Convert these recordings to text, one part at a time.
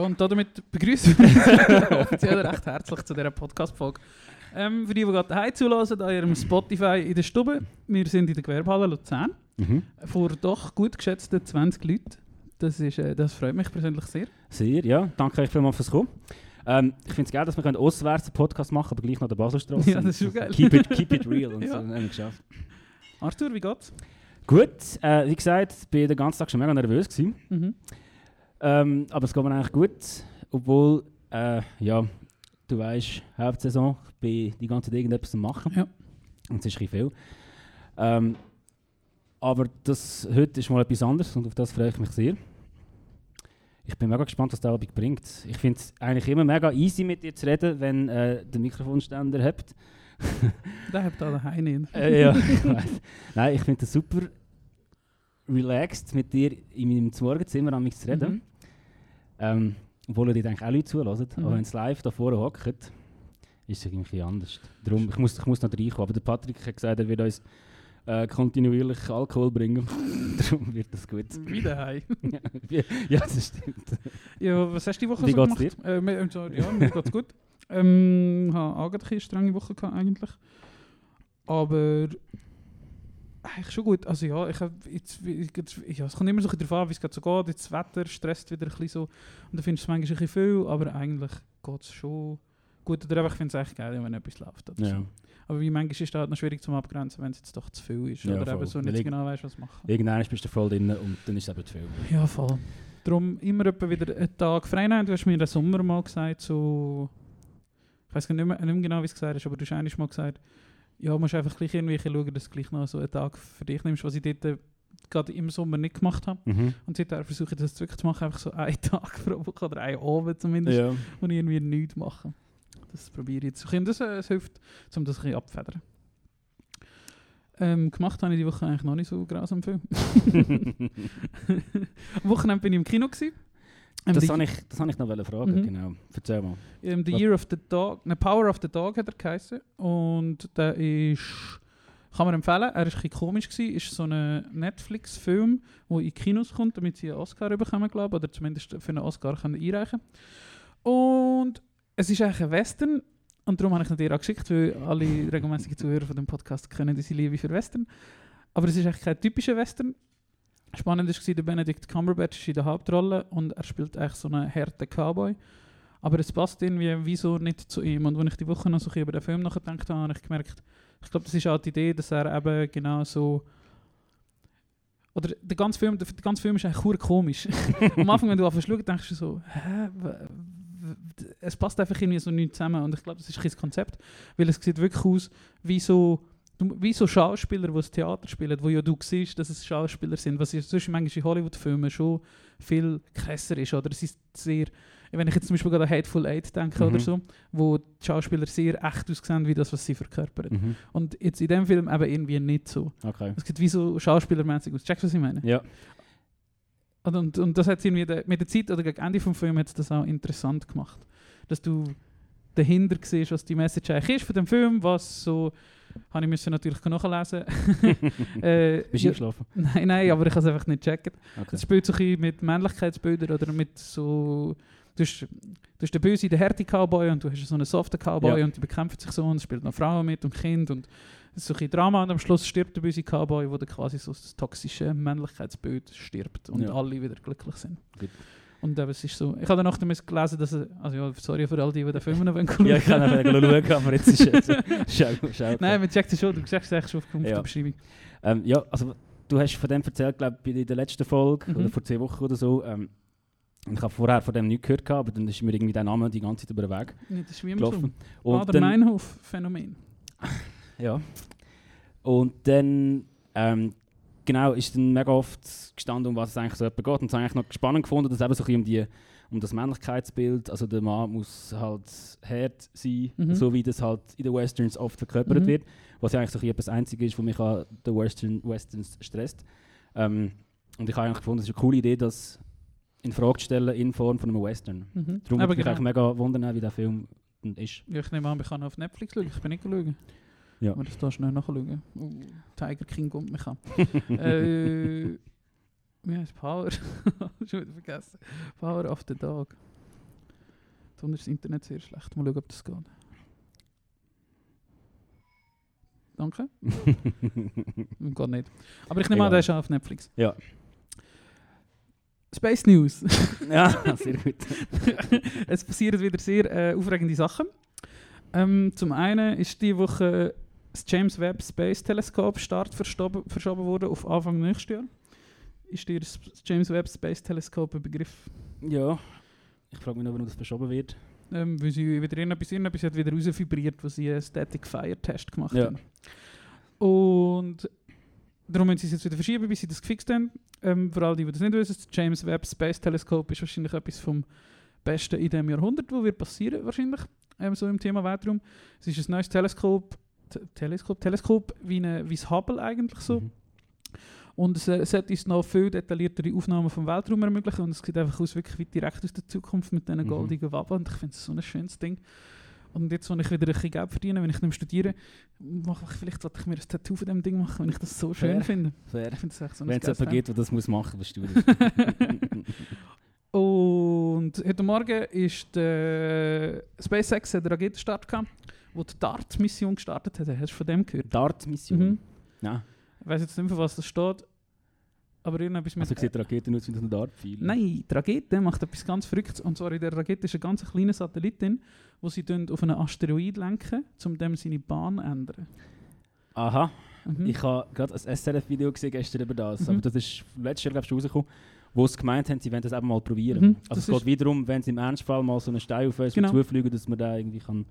Ja, und damit begrüßen wir uns offiziell recht herzlich zu dieser Podcast-Folge. Ähm, für die, die gerade daheim zulassen, an ihrem Spotify in der Stube. Wir sind in der Gewerbehalle Luzern. Mhm. Vor doch gut geschätzten 20 Leuten. Das, ist, äh, das freut mich persönlich sehr. Sehr, ja. Danke euch vielmals fürs Kommen. Ähm, ich finde es geil, dass wir auswärts einen Podcast machen aber gleich noch der Baselstraße. Ja, das ist schon geil. Keep it, keep it real. Und Ja. so, haben wir geschafft. Arthur, wie geht's? Gut, äh, wie gesagt, ich bin den ganzen Tag schon mega nervös gewesen. Mhm. Ähm, aber es geht mir eigentlich gut. Obwohl, äh, ja, du weißt, Hauptsaison, ich bin die ganze Zeit irgendetwas am machen. Ja. Und es ist ein viel. Ähm, aber das, heute ist mal etwas anderes und auf das freue ich mich sehr. Ich bin mega gespannt, was der Abend bringt. Ich finde es eigentlich immer mega easy mit dir zu reden, wenn äh, der Mikrofonständer habt. Der habt alle daheim nicht. Äh, ja, ich weiss. Nein, ich finde es super relaxed, mit dir in meinem Morgenzimmer an mich zu reden. Mhm. Ähm, obwohl ihr eigentlich auch Leute zulassen. Mhm. Aber wenn es live da vorne hockt, ist es irgendwie anders. Darum, ich muss, ich muss noch reinkommen. Aber der Patrick hat gesagt, er wird uns äh, kontinuierlich Alkohol bringen. Darum wird das gut. Wie daheim. ja, das stimmt. Ja, was hast du die Woche Wie so geht's gemacht? Äh, mir, so, ja, mir geht's gut. Ähm, habe eigentlich eine strenge Woche gehabt, eigentlich. Aber eigentlich schon gut. Also ja, ich hab jetzt, ja, es kommt immer so ein bisschen darauf an, wie es gerade so geht. Jetzt das Wetter stresst wieder ein bisschen so. Und dann findest du es manchmal ein bisschen viel, aber eigentlich geht es schon gut. Oder einfach, ich finde es echt geil, wenn etwas läuft. Ja. so. Aber wie manchmal ist es halt noch schwierig zum Abgrenzen, wenn es jetzt doch zu viel ist. Ja, oder eben voll. so Weil nicht ich- genau weißt, was machen. Irgendwann bist du voll drin und dann ist es eben zu viel. Ja, voll. Darum immer wieder einen Tag frei nehmen. Du hast mir im Sommer mal gesagt, so... Ich weiß nicht mehr, nicht mehr genau, wie es gesagt hast, aber du hast eigentlich mal gesagt, ja, musst einfach gleich irgendwie schauen, dass du gleich noch so einen Tag für dich nimmst, was ich dort äh, gerade im Sommer nicht gemacht habe. Mhm. Und seitdem versuche ich das wirklich zu machen, einfach so einen Tag pro Woche oder einen Abend zumindest, Ja. wo ich irgendwie nichts mache. Das probiere ich jetzt. Und das, äh, das hilft, um das ein bisschen abzufedern. Ähm, gemacht habe ich die Woche eigentlich noch nicht so grausam viel. Am Wochenende bin ich im Kino. Gewesen. Ähm, das habe ich, das habe ich noch fragen, Mhm. genau. Erzähl mal. ähm, the was- Year of the Dog, ne, Power of the Dog hat er geheißen. Und der ist, kann man empfehlen, er war ein bisschen komisch. Gewesen. Ist so ein Netflix-Film, der in Kinos kommt, damit sie einen Oscar bekommen, glaube. Oder zumindest für einen Oscar können einreichen Und es ist eigentlich ein Western. Und darum habe ich ihn dir auch geschickt, weil alle regelmäßigen Zuhörer von dem Podcast kennen diese Liebe für Western. Aber es ist eigentlich kein typischer Western. Spannend war, der Benedict Cumberbatch ist in der Hauptrolle und er spielt eigentlich so einen harten Cowboy. Aber es passt irgendwie wieso nicht zu ihm. Und wenn ich die Woche noch so über den Film nachgedacht habe, habe ich gemerkt, ich glaube, das ist auch die Idee, dass er eben genau so. Oder der ganze Film, der, der ganze Film ist eigentlich komisch. Am Anfang, wenn du anfängst zu denkst du so, hä? Es passt einfach irgendwie so nicht zusammen. Und ich glaube, das ist ein Konzept. Weil es sieht wirklich aus wie so, du- wie so Schauspieler, die das Theater spielen, wo ja du siehst, dass es Schauspieler sind. Was ja sonst manchmal in Hollywood-Filmen schon viel krasser ist. Oder es ist sehr, wenn ich jetzt zum Beispiel gerade an Hateful Eight denke Mhm. oder so, wo die Schauspieler sehr echt aussehen, wie das, was sie verkörpern. Mhm. Und jetzt in dem Film eben irgendwie nicht so. Okay. Es sieht wie so schauspielermäßig aus. Checkst du, was ich meine? Ja. Und, und, und das hat irgendwie de, mit der Zeit oder gegen Ende vom Film hat das auch interessant gemacht. Dass du dahinter siehst, was die Message eigentlich ist von dem Film, was so, habe ich müssen natürlich nachlesen. äh, Bist du eingeschlafen? Nein, nein, aber ich habe es einfach nicht gecheckt. Okay. Es spielt so ein mit Männlichkeitsbildern oder mit so. Du hast, du hast den böse, den härte Cowboy und du hast so einen soften Cowboy Ja. und die bekämpfen sich so und es spielt noch Frauen mit und Kind und es ist so ein Drama und am Schluss stirbt der böse Cowboy, wo dann quasi so das toxische Männlichkeitsbild stirbt und Ja. alle wieder glücklich sind. Gut. Und eben, es ist so. Ich habe dann nachher gelesen, dass er, also ja, sorry für all die, die den Film noch schauen Ja, ich kann einfach schauen, aber jetzt ist es. Schau, schau. Nein, man checkt es schon, du sagst es eigentlich schon auf Ja. der Beschreibung. Ähm, ja, also du hast von dem erzählt, glaube ich, in der letzten Folge Mhm. oder vor zwei Wochen oder so. Ähm, ich habe vorher von dem nichts gehört, gehabt, aber dann ist mir irgendwie der Name die ganze Zeit über den Weg Nee, das ist wie immer so. gelaufen. Und Bader dann, Meinhof-Phänomen. ja. Und dann ähm, genau, ist dann mega oft gestanden, um was es eigentlich so etwa geht. Und es habe ich eigentlich noch spannend gefunden, dass eben so ein bisschen um, die, um das Männlichkeitsbild, also der Mann muss halt hart sein, Mhm. so wie das halt in den Westerns oft verkörpert Mhm. wird. Was ja eigentlich so ein bisschen etwas Einziges ist, was mich an den Western, Westerns stresst. Ähm, und ich habe eigentlich gefunden, es ist eine coole Idee, das in Frage zu stellen in Form von einem Western. Mhm. Darum würde mich genau. eigentlich mega wundern, wie der Film ist. Ja, ich nehme an, ich kann auf Netflix schauen. Ich bin nicht schauen. Ja. Aber das da schnell nachschauen. Uh, Tiger King kommt mich an. äh, wie heißt Power? Schon wieder vergessen. Power of the Dog. Dann ist das Internet sehr schlecht. Mal schauen, ob das geht. Danke. geht nicht. Aber ich nehme an, der ist auf Netflix. Ja. Space News. ja, sehr gut. es passieren wieder sehr äh, aufregende Sachen. Ähm, zum einen ist die Woche das James Webb Space Telescope Start verschoben, worden auf Anfang nächstes Jahr. Ist dir das James Webb Space Telescope ein Begriff? Ja, ich frage mich noch, warum das verschoben wird. Ähm, weil sie wieder irgendetwas, irgendetwas hat wieder rausvibriert, wo sie einen Static Fire Test gemacht Ja. haben. Und darum müssen sie es jetzt wieder verschieben, bis sie das gefixt haben. Ähm, für alle, die, die das nicht wissen, das James Webb Space Telescope ist wahrscheinlich etwas vom Besten in diesem Jahrhundert, wo wird passieren wahrscheinlich, ähm, so im Thema Weltraum. Es ist ein neues Teleskop, Te- Teleskop, Teleskop wie, eine, wie das Hubble eigentlich so. Mhm. Und es, äh, es hat uns noch viel detailliertere Aufnahmen vom Weltraum ermöglichen und es sieht einfach aus, wirklich wie direkt aus der Zukunft mit diesen Mhm. goldigen Waben und ich finde es so ein schönes Ding. Und jetzt, wo ich wieder ein bisschen Geld verdiene, wenn ich nicht studiere, mache ich vielleicht sollte ich mir ein Tattoo von dem Ding machen, wenn ich das so schön Fair. finde. Fair. Ich so ein Wenn es jemanden gibt, der das muss machen muss, bist du das. Und heute Morgen ist der SpaceX hat einen Raketenstart gehabt, wo die DART-Mission gestartet hat. Hast du von dem gehört? Dart-Mission? Mhm. Ja. Ich weiß jetzt nicht mehr, für was das steht. Aber irgendetwas mit... Also sieht die Rakete aus wie ein Dart-Pfeil? Nein, die Rakete macht etwas ganz Verrücktes. Und zwar in der Rakete ist ein ganz kleiner Satellit drin, wo sie auf einen Asteroid lenken, um dem seine Bahn zu ändern. Aha, Mhm. ich habe gerade ein SRF-Video gesehen gestern über das, Mhm. aber das ist letztes Jahr, glaube ich, rausgekommen, wo sie gemeint haben, sie wollen das eben mal probieren. Mhm, Also das es geht wiederum, wenn sie im Ernstfall mal so einen Stein auf uns Genau. zufliegen, dass man da irgendwie kann...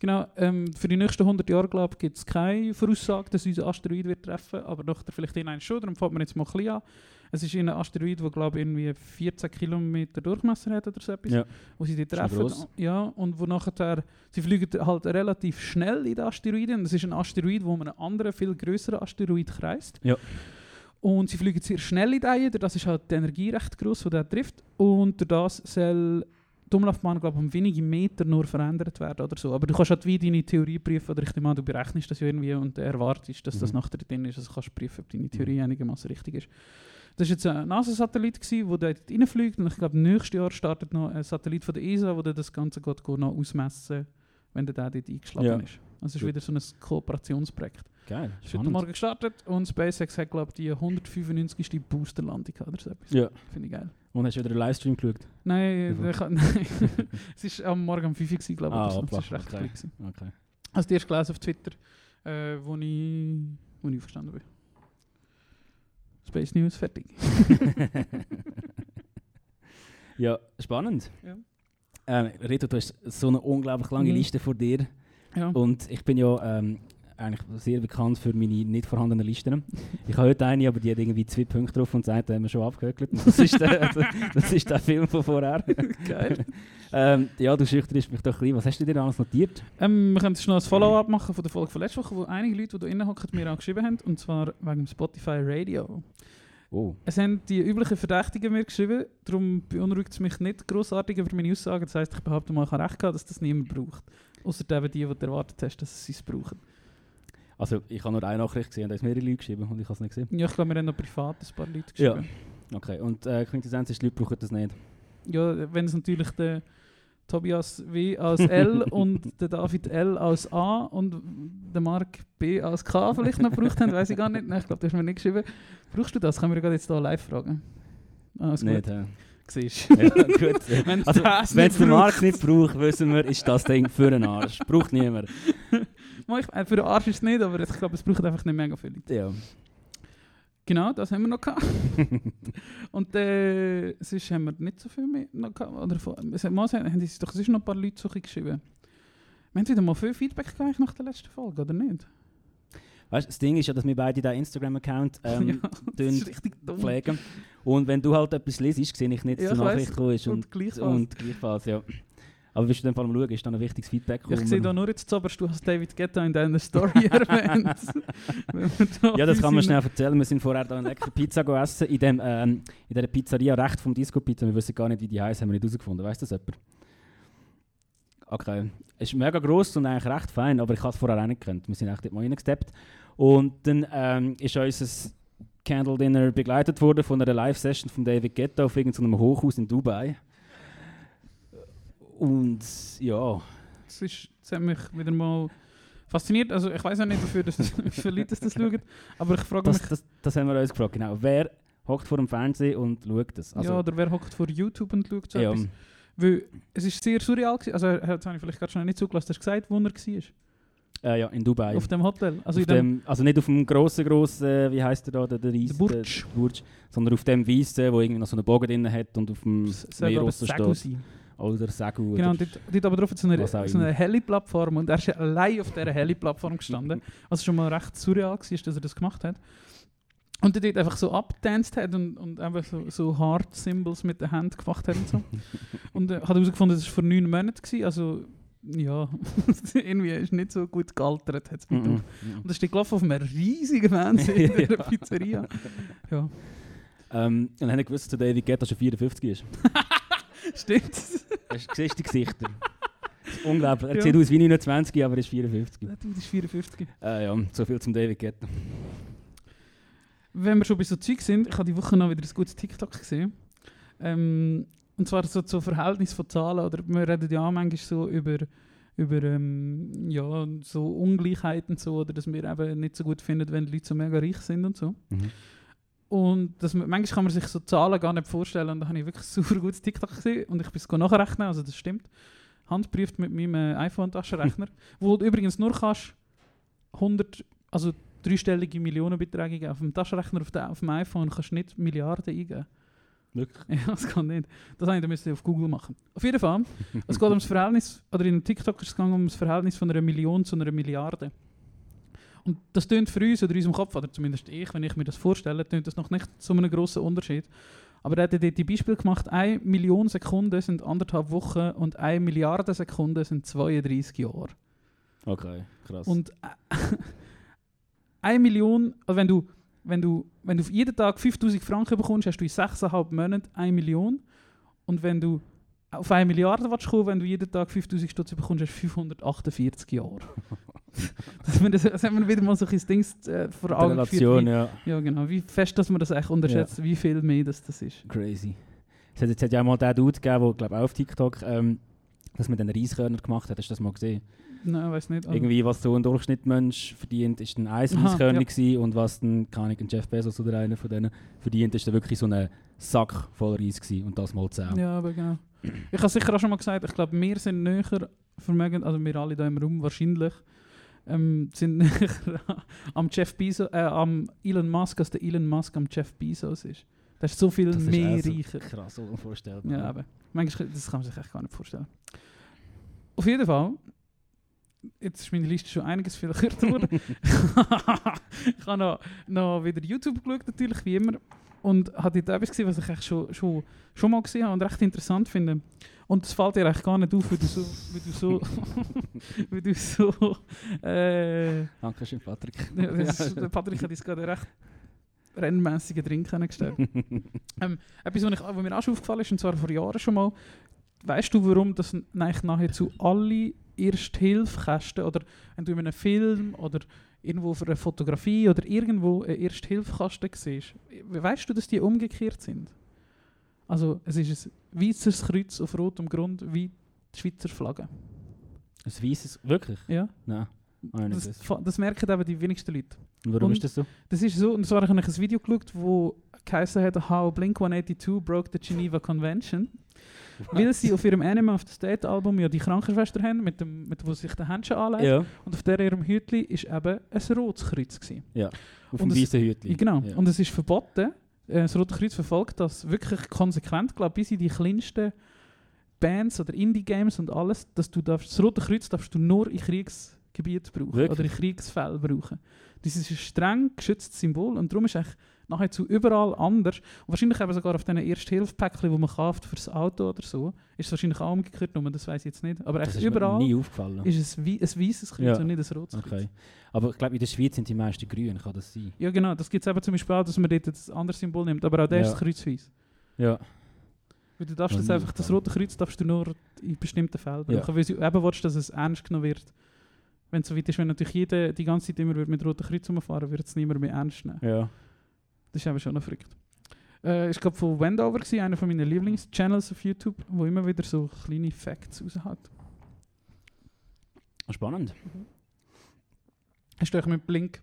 Genau, ähm, für die nächsten 100 Jahre glaube ich, gibt es keine Voraussage, dass unser Asteroid wird treffen, aber nachher vielleicht in einen schon, darum fängt man jetzt mal ein bisschen an. Es ist ein Asteroid, der glaube ich irgendwie 14 Kilometer Durchmesser hat oder so etwas, Ja. wo sie die treffen. Ja, und wo nachher, sie fliegen halt relativ schnell in den Asteroiden. Es ist ein Asteroid, wo um einen anderen, viel größeren Asteroid kreist. Ja. Und sie fliegen sehr schnell in den, durch das ist halt die Energie recht groß, die der trifft. Und das soll die Umlaufbahn, glaube ich, um wenige Meter nur verändert werden oder so. Aber du kannst halt wie deine Theorie prüfen, oder ich nehme an, du berechnest das ja irgendwie und erwartest, dass das Mhm. nachher drin ist. Also kannst du prüfen, ob deine Theorie einigermaßen richtig ist. Das war jetzt ein NASA-Satellit, der dort reinfliegt. Und ich glaube, nächstes Jahr startet noch ein Satellit von der ESA, der das Ganze geht, geht noch ausmessen wenn der dort eingeschlagen Ja. ist. Also es ist wieder so ein Kooperationsprojekt. Geil, ist heute. Morgen gestartet und SpaceX hat, glaube ich, die 195. Boosterlandung oder so etwas. Ja. Finde ich geil. Und hast du wieder einen Livestream geschaut? Nein, ich, nein. es war am Morgen um 5 Uhr, glaube ich. Ah, so. war recht okay. gewesen. Okay. Also die erst gelesen auf Twitter, äh, wo, ich, wo ich aufgestanden bin. Space News, fertig. ja, spannend. Ja. Ähm, Reto, du hast so eine unglaublich lange Mhm. Liste vor dir. Ja. Und ich bin ja ähm, eigentlich sehr bekannt für meine nicht vorhandenen Listen. Ich habe heute eine, aber die hat irgendwie zwei Punkte drauf und sagt, haben wir schon abgehökelt. Das ist der, das ist der Film von vorher. Geil. ähm, ja, du schüchterst mich doch ein bisschen. Was hast du dir alles notiert? Ähm, wir können jetzt noch ein Follow-up machen von der Folge von letzter Woche, wo einige Leute, die da hocken, mir auch geschrieben haben, und zwar wegen Spotify Radio. Oh, Es haben die üblichen Verdächtigen mir geschrieben, darum beunruhigt es mich nicht großartig über meine Aussagen. Das heisst, ich behaupte mal, ich habe recht gehabt, dass das niemand braucht. Außer eben die, die du erwartet hast, dass sie es brauchen. Also ich habe nur eine Nachricht gesehen, da ist mehrere Leute geschrieben und ich habe es nicht gesehen. Ja, ich glaube, wir haben noch privat ein paar Leute Ja. geschrieben. Okay, und äh, Quintessenz ist, die Leute brauchen das nicht. Ja, wenn es natürlich der Tobias W als L und der David L als A und der Mark B als K vielleicht noch gebraucht haben, weiß ich gar nicht. Nein, ich glaube, das hast du mir nicht geschrieben. Brauchst du das? Können wir gerade jetzt hier live fragen. Nicht, gut. hä? Siehst Ja, gut. Wenn es nicht der Markt nicht braucht, wissen wir, ist das Ding für einen Arsch. Braucht niemand. Ich- äh, Für den Arsch ist es nicht, aber ich glaube, es braucht einfach nicht mega Leute. Ja. Genau, das haben wir noch gehabt. Und äh, sonst haben wir nicht so viel mehr noch gehabt. Oder von, mal haben sie doch sonst noch ein paar Leute so geschrieben. Wir haben wieder mal viel Feedback gekriegt nach der letzten Folge, oder nicht? weißt, das Ding ist ja, dass wir beide diesen Instagram-Account ähm, ja, pflegen. Und wenn du halt etwas liest, sehe ich nicht Ja, zur ich weiss. Nachricht gekommen ist. Und, Und gleichfalls. und gleichfalls, ja. Aber bist du dann vor allem schauen, ist dann ein wichtiges Feedback Ich sehe da nur jetzt zuoberst, du hast David Guetta in deiner Story erwähnt. Da Ja, das kann man schnell erzählen. Wir sind vorher da eine leckere Pizza go essen in, dem, ähm, in dieser Pizzeria recht vom Disco Pizza. Wir wissen gar nicht, wie die heißt, haben wir nicht herausgefunden. Weißt das jemand? Okay. Es ist mega gross und eigentlich recht fein, aber ich habe es vorher auch nicht gekannt. Wir sind echt dort mal reingesteppt. Und dann ähm, ist unser Candle Dinner begleitet worden von einer Live-Session von David Guetta auf irgendeinem Hochhaus in Dubai. Und ja, Das, ist, das hat mich wieder mal fasziniert. Also ich weiß auch nicht, wofür das, wie viele Leute das schauen, aber ich frage das, mich, das, das haben wir uns gefragt. Genau. Wer hockt vor dem Fernsehen und schaut das? Also, ja, oder wer hockt vor YouTube und schaut so ja, etwas? Weil es ist sehr surreal gewesen. Also er hat es vielleicht gerade schon nicht zugelassen, hast du gesagt, wo er war? äh, ja, in Dubai. Auf dem Hotel. Also auf dem, also nicht auf dem grossen, grossen, wie heißt der da, der, der, Reis, Der Burj. Burj, sondern auf dem Weißen, wo irgendwie noch so einen Bogen drin hat und auf dem Sag Meer aber so Sagu steht. Oder Sagu. Genau, und dort, dort aber drauf hat so eine, so eine immer. Heli-Plattform und er ist allein auf dieser Heli-Plattform gestanden. Was schon mal recht surreal war, dass er das gemacht hat. Und er dort einfach so abgetanzt hat und, und einfach so, so Hard Symbols mit der Hand gemacht hat und so. und äh, hat herausgefunden, das war vor neun Monaten. Gewesen, also, ja, irgendwie ist nicht so gut gealtert. Mir Mhm, gedacht. mhm. Und das steht gelaufen auf einem riesigen Fernseher in der. Pizzeria. Ja, Ähm, und dann habe ich gewusst, dass David Guetta schon 54 ist. stimmt. Hast du siehst die Gesichter? Unglaublich. Er Ja. sieht aus wie 29, aber er ist 54. Der Dude ist 54. Äh, ja, so viel zum David Guetta. Wenn wir schon bei so Zeug sind, ich habe die Woche noch wieder ein gutes TikTok gesehen. Ähm, und zwar so zu Verhältnis von Zahlen. Oder wir reden ja auch manchmal so über, über ähm, ja, so Ungleichheiten so, oder dass wir eben nicht so gut finden, wenn Leute so mega reich sind und so. Mhm. Und man, manchmal kann man sich so Zahlen gar nicht vorstellen. Und da habe ich wirklich super gutes TikTok gesehen und ich bin es nachrechnen, also das stimmt. Handprüft mit meinem äh, iPhone-Taschenrechner, wo du übrigens nur kannst 100, also dreistellige Millionenbeträge auf dem Taschenrechner auf, der, auf dem iPhone kannst du nicht Milliarden eingeben. Wirklich? Ja, das kann nicht. Das habe ich auf Google machen. Auf jeden Fall, es geht um das Verhältnis, oder in einem TikTok ist es gegangen um das Verhältnis von einer Million zu einer Milliarde. Und das tönt für uns oder in unserem Kopf, oder zumindest ich, wenn ich mir das vorstelle, tönt das noch nicht so einen grossen Unterschied. Aber er hat dort die Beispiel gemacht, 1 Million Sekunden sind anderthalb Wochen und 1 Milliarde Sekunden sind 32 Jahre. Okay, krass. Und äh, 1 Million, also wenn du, wenn du, wenn du jeden Tag 5000 Franken bekommst, hast du in 6,5 Monaten 1 Million. Und wenn du auf 1 Milliarde willst kommen, wenn du jeden Tag 5000 Stutz bekommst, hast du 548 Jahre. das, wir das, das haben wir wieder mal so ein Ding äh, vor Augen Relation, geführt. ja. Wie, ja, genau. Wie fest, dass man das eigentlich unterschätzt, wie viel mehr das, das ist. Crazy. Es hat, jetzt hat ja mal den Dude gegeben, der glaube auch auf TikTok ähm, das mit den Reiskörner gemacht hat. Hast du das mal gesehen? Nein, weiß nicht. Also, Irgendwie, was so ein Durchschnittmensch verdient, ist ein eins Aha, Reiskörner ja. und was dann, kann ich, ein Jeff Bezos oder einer von denen verdient, ist dann wirklich so ein Sack voll Reis gewesen und das mal 10. Ja, aber genau. Ich habe sicher auch schon mal gesagt, ich glaube, wir sind näher vermögend, also wir alle da im Raum wahrscheinlich, ähm, sind näher am Jeff Bezos, äh, am Elon Musk, als der Elon Musk am Jeff Bezos ist. Das ist so viel Das mehr auch so reicher. Krass, unvorstellbar. Ja, aber manchmal, das kann man sich echt gar nicht vorstellen. Auf jeden Fall, jetzt ist meine Liste schon einiges viel kürzer geworden. ich habe noch, noch wieder YouTube geschaut, natürlich, wie immer. Und habe dort etwas gesehen, was ich echt schon, schon, schon mal gesehen habe und recht interessant finde. Und es fällt dir eigentlich gar nicht auf, wie du so... Wie du so, wie du so äh, Dankeschön, Patrick. ja, das ist, der Patrick hat uns gerade recht rennmässigen Drink hingestellt. ähm, etwas, was, ich, was mir auch schon aufgefallen ist, und zwar vor Jahren schon mal, weißt du, warum das eigentlich nahezu alle Erste-Hilfe-Kästen oder wenn du in einem Film oder irgendwo für eine Fotografie oder irgendwo einen Erste-Hilfe-Kasten siehst, weißt du, dass die umgekehrt sind? Also es ist ein weißes Kreuz auf rotem Grund wie die Schweizer Flagge. Ein weißes, wirklich? Ja? Nein. Das, das. merken eben die wenigsten Leute. Und warum und- ist das so? Das ist so, und zwar habe ich ein Video geschaut, wo geheißen hat, How Blink-182 broke the Geneva Convention. Weil sie auf ihrem Anime of the State Album ja die Krankenschwester haben, mit dem, mit wo sich der Händchen anlegt. Ja, Und auf der ihrem Hütli ist eben ein rotes Kreuz. Gewesen. auf Und dem weißen Hütchen. Genau. Ja. Und es ist verboten. Äh, Das Rote Kreuz verfolgt das wirklich konsequent, glaube bis in die kleinsten Bands oder Indie-Games und alles, dass du darfst, das Rote Kreuz darfst du nur in Kriegsgebieten brauchen Wirklich? oder in Kriegsfällen brauchen. Das ist ein streng geschütztes Symbol und darum ist es nahezu überall anders. Und wahrscheinlich eben sogar auf diesen Erste-Hilfe-Päckchen, die man kauft für das Auto oder so, ist es wahrscheinlich auch umgekehrt, nur das weiß ich jetzt nicht. Aber Das echt überall nie aufgefallen. ist es wie ein weißes Kreuz Ja. und nicht ein rotes Kreuz. Okay. Aber ich glaube, in der Schweiz sind die meisten grün, kann das sein? Ja genau, das gibt es eben zum Beispiel auch, dass man dort ein anderes Symbol nimmt, aber auch der Ja. ist kreuzweise. Ja. Weil du darfst das einfach, das rote Kreuz darfst du nur in bestimmten Fällen Ja. brauchen, weil du eben willst, dass es ernst genommen wird. Wenn es so weit ist, wenn natürlich jeder die ganze Zeit immer würde mit rotem Kreuz rumfahren würde, es niemand mehr ernst nehmen. Ja. Das ist eben schon noch verrückt. Äh, ich glaube von Wendover, gewesen, einer von meinen Lieblingschannels auf YouTube, wo immer wieder so kleine Facts raushaut. Spannend. Hast du euch mit Blink...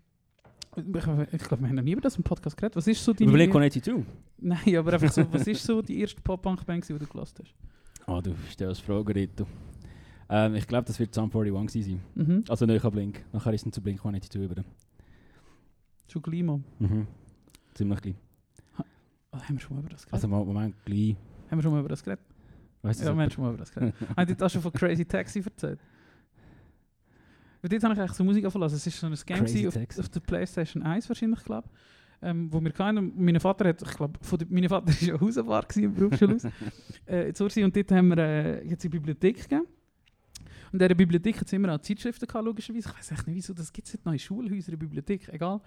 Ich, glaube, wir haben noch nie über das im Podcast geredet. Was ist so deine... Blink-182? Nein, aber einfach so, was ist so die erste Pop-Punk-Band, die du gelassen hast? Ah, du stellst Fragen, Rito. Ähm, ich glaube, das wird Sum 41 gewesen sein. Mhm. Also nicht Blink. Nachher ist es zu Blink-182 über. Schon Glimo. Mhm. Ziemlich gleich. Oh, haben wir schon mal über das geredet? Also Moment, gleich. haben wir schon mal über das geredet? Weißt du, Ja, wir haben schon mal über das geredet. Haben die das schon von Crazy Taxi erzählt? Weil dort habe ich eigentlich so Musik angelassen. Es war so ein Game auf, auf der Playstation 1 wahrscheinlich, glaube ähm, wo wir keinen, mein Vater hat, ich glaube, mein Vater war ja gewesen im Berufsschulhaus, äh, in und dort haben wir äh, jetzt die Bibliothek gegeben. In dieser Bibliothek hat es immer auch Zeitschriften gehabt, logischerweise. Ich weiß echt nicht, wieso, das gibt es nicht noch in Schulhäusern, in Bibliothek, egal.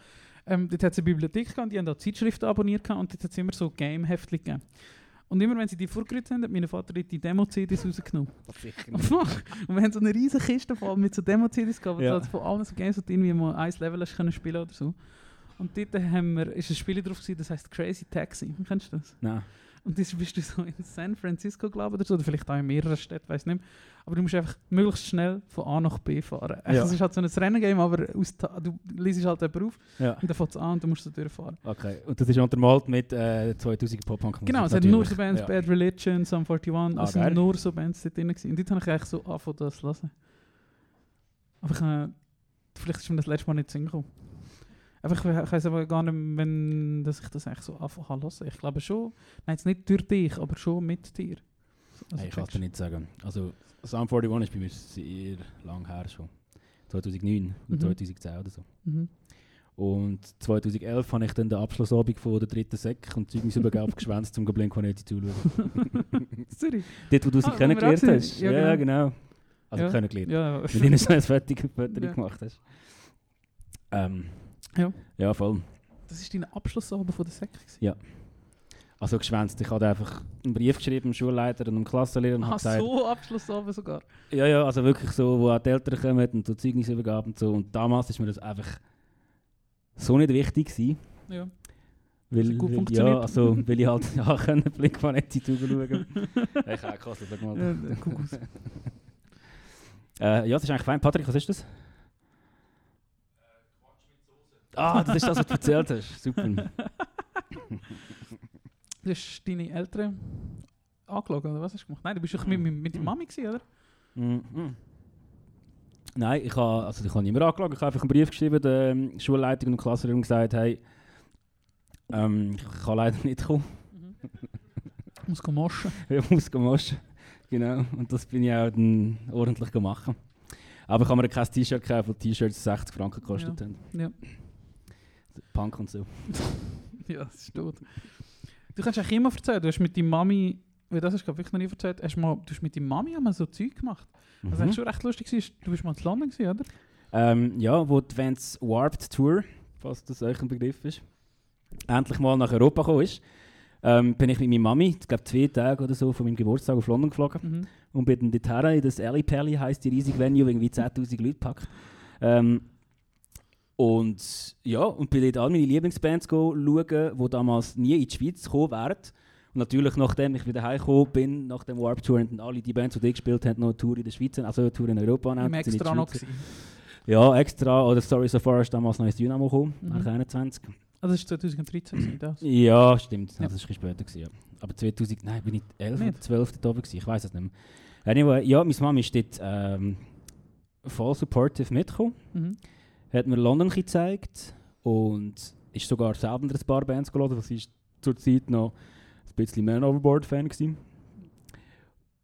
Ähm, dort hat es eine Bibliothek gehabt, die haben auch Zeitschriften abonniert gehabt, und dort hat es immer so Game-Heftchen gegeben. Und immer wenn sie die vorgerührt haben, hat mein Vater die Demo-CDs rausgenommen. Sicher Und wir haben so eine riesige Kiste voll mit so Demo-CDs gehabt, wo Ja. von allen so Games, du irgendwie mal ein Level hast können spielen oder so. Und dort haben wir, ist ein Spiel drauf gewesen, das heißt Crazy Taxi. Kennst du das? Nein. Und das bist du so in San Francisco, glaube ich, oder so, oder vielleicht auch in mehreren Städten, weiß nicht mehr. Aber du musst einfach möglichst schnell von A nach B fahren. Ja. Es ist halt so ein Renngame, aber aus, du liest halt jemanden auf Ja. und dann fängt es an und du musst so durchfahren. Okay. Und das ist untermalt mit äh, 2000 Pop-Punk. Genau, es hat nur so Bands, ja. Bad Religion, Sum 41, Ah, es sind nur so Bands dort drin gewesen. Und dort habe ich eigentlich so angefangen, das zu hören. Aber ich, äh, vielleicht ist mir das letzte Mal nicht zu Sinn gekommen. Aber ich, we- ich weiß aber gar nicht, wenn dass ich das eigentlich so anfangen hören. Ich glaube schon, nein, jetzt nicht durch dich, aber schon mit dir. Also, Hey, ich kann es dir nicht sagen. Also, Sum 41 ist bei mir sehr lang her schon. 2009 Mhm. und 2010 oder so. Mhm. Und 2011 habe ich dann den Abschlussabend von der dritten Sek und Zeugnisübergabe geschwänzt, um Blink-182 zu schauen. Zürich. Dort, wo du sie Ah, kennengelernt hast. Ja, Ja, genau. genau. Also Ja. kennengelernt. Ja, Mit ihnen so ein fertiges Foto Ja. gemacht hast. Ähm, Ja. Ja, voll. das ist dein Abschlussabend von der Sek. gewesen? Also geschwänzt. Ich habe einfach einen Brief geschrieben dem Schulleiter und dem Klassenlehrer und habe gesagt, so Abschlussabend sogar. ja, ja, also wirklich so, wo auch die Eltern kommen und so Zeugnisübergaben und so. Und damals ist mir das einfach so nicht wichtig gewesen. Ja. Weil, gut weil, ja, also, weil ich halt ja, können Blick von nicht schauen. Ja, ich habe gekostet, sag mal. Ja. Äh, ja, das ist eigentlich fein. Patrick, was ist das? Ah, das ist das, was du erzählt hast. Super. Du hast deine Eltern angeschaut, oder was hast du gemacht? Nein, du bist doch mit, mit, mit deiner Mami gewesen, oder? Mhm. Nein, ich habe also ich habe niemand angeschaut. Ich habe einfach einen Brief geschrieben der ähm, Schulleitung und der Klassenlehrerin und gesagt, hey, ähm, ich kann leider nicht kommen. Muss gehen moschen. Ich muss gehen moschen. Genau. Und das bin ich auch dann ordentlich gemacht. Aber ich habe mir kein T-Shirt gekauft, weil T-Shirts 60 Franken gekostet haben. Ja. Punk und so. ja, das ist tot. Du kannst eigentlich immer erzählen, du hast mit deiner Mami, weil das hast du wirklich noch nie erzählt, hast mal, du hast mit deiner Mami einmal so Zeug gemacht. Was Mhm. eigentlich schon recht lustig war, du bist mal in London gewesen, oder? Ähm, ja, wo die Vans Warped Tour, falls das euch ein Begriff ist, endlich mal nach Europa gekommen ist, ähm, bin ich mit meiner Mami, ich glaube zwei Tage oder so, von meinem Geburtstag auf London geflogen Mhm. und bin dann dorthin in das Alley Pally, heisst die riesige Venue, wo irgendwie 10'000 Leute packt. Ähm, und ja, und bin dort all meine Lieblingsbands schauen, die damals nie in die Schweiz gekommen wären. Und natürlich, nachdem ich wieder heimgekommen bin, nach dem Warp Tour, dann alle die Bands, die dort gespielt haben, noch eine Tour in der Schweiz, also eine Tour in Europa. Im extra noch gewesen. Ja, extra. Oder Story So Far ist damals noch ins Dynamo gekommen, Mhm. nach 21. Also das war 2013 gewesen, das. Ja, stimmt. Ja. Das war ein bisschen später. Gewesen, ja. Aber 2000, nein, bin ich 11 Nicht? oder 12 dort oben gewesen. Ich weiß es nicht mehr. Anyway, ja, meine Mama ist dort ähm, voll supportive mitgekommen. Mhm. Hat mir London gezeigt und ist sogar selber ein paar Bands geladen. Das ist zur Zeit noch ein bisschen Man Overboard-Fan gewesen.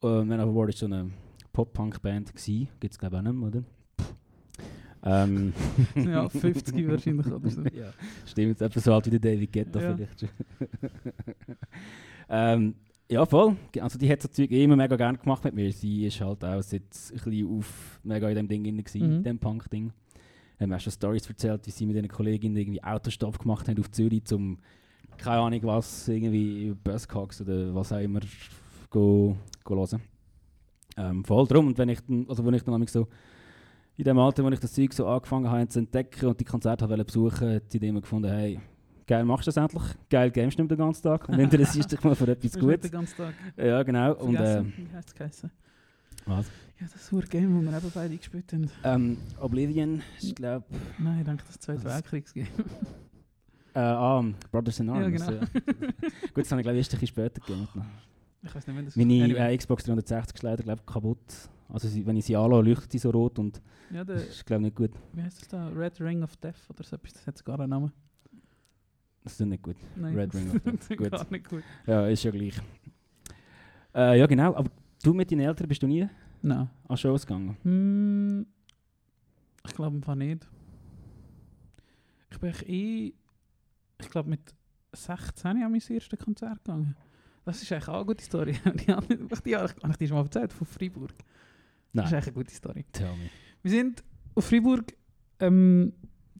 Äh, Man Overboard ist so eine Pop-Punk-Band gewesen. Gibt es glaube ich auch nicht mehr, oder? Ähm, ja, 50 wahrscheinlich oder so. ja, stimmt. Etwa so alt wie der David Guetta Ja. vielleicht schon. ähm, ja, voll. Also die hat das Zeug immer mega gerne gemacht mit mir. Sie ist halt auch seit ein bisschen auf mega in dem Ding drin gewesen, Mhm. in dem Punk-Ding. Haben auch schon Stories erzählt, wie sie mit ihren Kolleginnen irgendwie Autostopp gemacht haben auf Zürich, um keine Ahnung was, irgendwie Buzzcocks oder was auch immer go, go hören. Ähm, voll drum. Und wenn ich dann, also wenn ich dann so in dem Alter, wo ich das Zeug so angefangen habe zu entdecken und die Konzerte wollte besuchen, hat sie immer gefunden, hey, geil machst du das endlich, geil gamest du nicht den ganzen Tag und interessierst dich mal für etwas Gutes. den ganzen Tag Ja, genau. Und, äh, vergessen? Wie heisst es was? Ja, das hure Game, das wir eben beide eingespielt haben. Ähm, Oblivion, ich glaube, Nein, ich denke, das Zweite? Weltkriegsgame. äh, ah, Brothers in Ja, Arms. genau. ja. Gut, das habe ich glaube ich erst ein bisschen später gegeben. Ich weiß nicht, wenn das Meine äh, Xbox 360 ist leider glaube ich kaputt. Also wenn ich sie anlasse, leuchtet sie so rot und Ja, der, das ist glaube ich nicht gut. wie heißt das da? Red Ring of Death oder so etwas. Das hat sogar einen Namen. Das ist nicht gut. Nein, Red Ring of Death. das ist Gut. gar nicht gut. Ja, ist ja gleich. Äh, ja genau, aber du mit deinen Eltern bist du nie Nein. an Shows gegangen? Hm, ich glaube einfach nicht. Ich bin echt eh, ich glaube mit 16 an mein erstes Konzert gegangen. Das ist eigentlich auch eine gute Story. die habe ich, ich dir schon mal erzählt, von Freiburg. Das ist eigentlich eine gute Story. Tell me. Wir sind auf Freiburg ähm,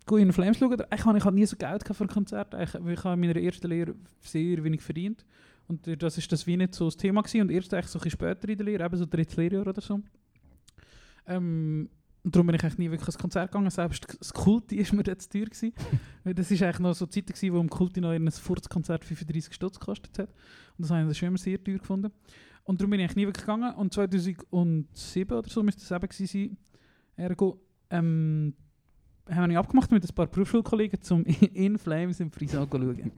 gehen in Flames schauen. Eigentlich hatte ich halt nie so Geld für ein Konzert. Weil ich habe in meiner ersten Lehre sehr wenig verdient. Und das ist das wie nicht so das Thema gewesen. Und erst so später in der Lehre, eben so drittes Lehrjahr oder so. Ähm, und darum bin ich eigentlich nie wirklich ans Konzert gegangen. Selbst das Kulti ist mir dort zu teuer gewesen. Das ist eigentlich noch so Zeit gewesen, wo im Kulti noch ein Furzkonzert 35 Stutz gekostet hat. Und das habe ich schon immer sehr teuer gefunden. Und darum bin ich eigentlich nie wirklich gegangen. Und 2007 oder so müsste es eben gewesen sein. Ergo, ähm, haben wir abgemacht mit ein paar Berufsschulkollegen, um In Flames im Frisau zu schauen.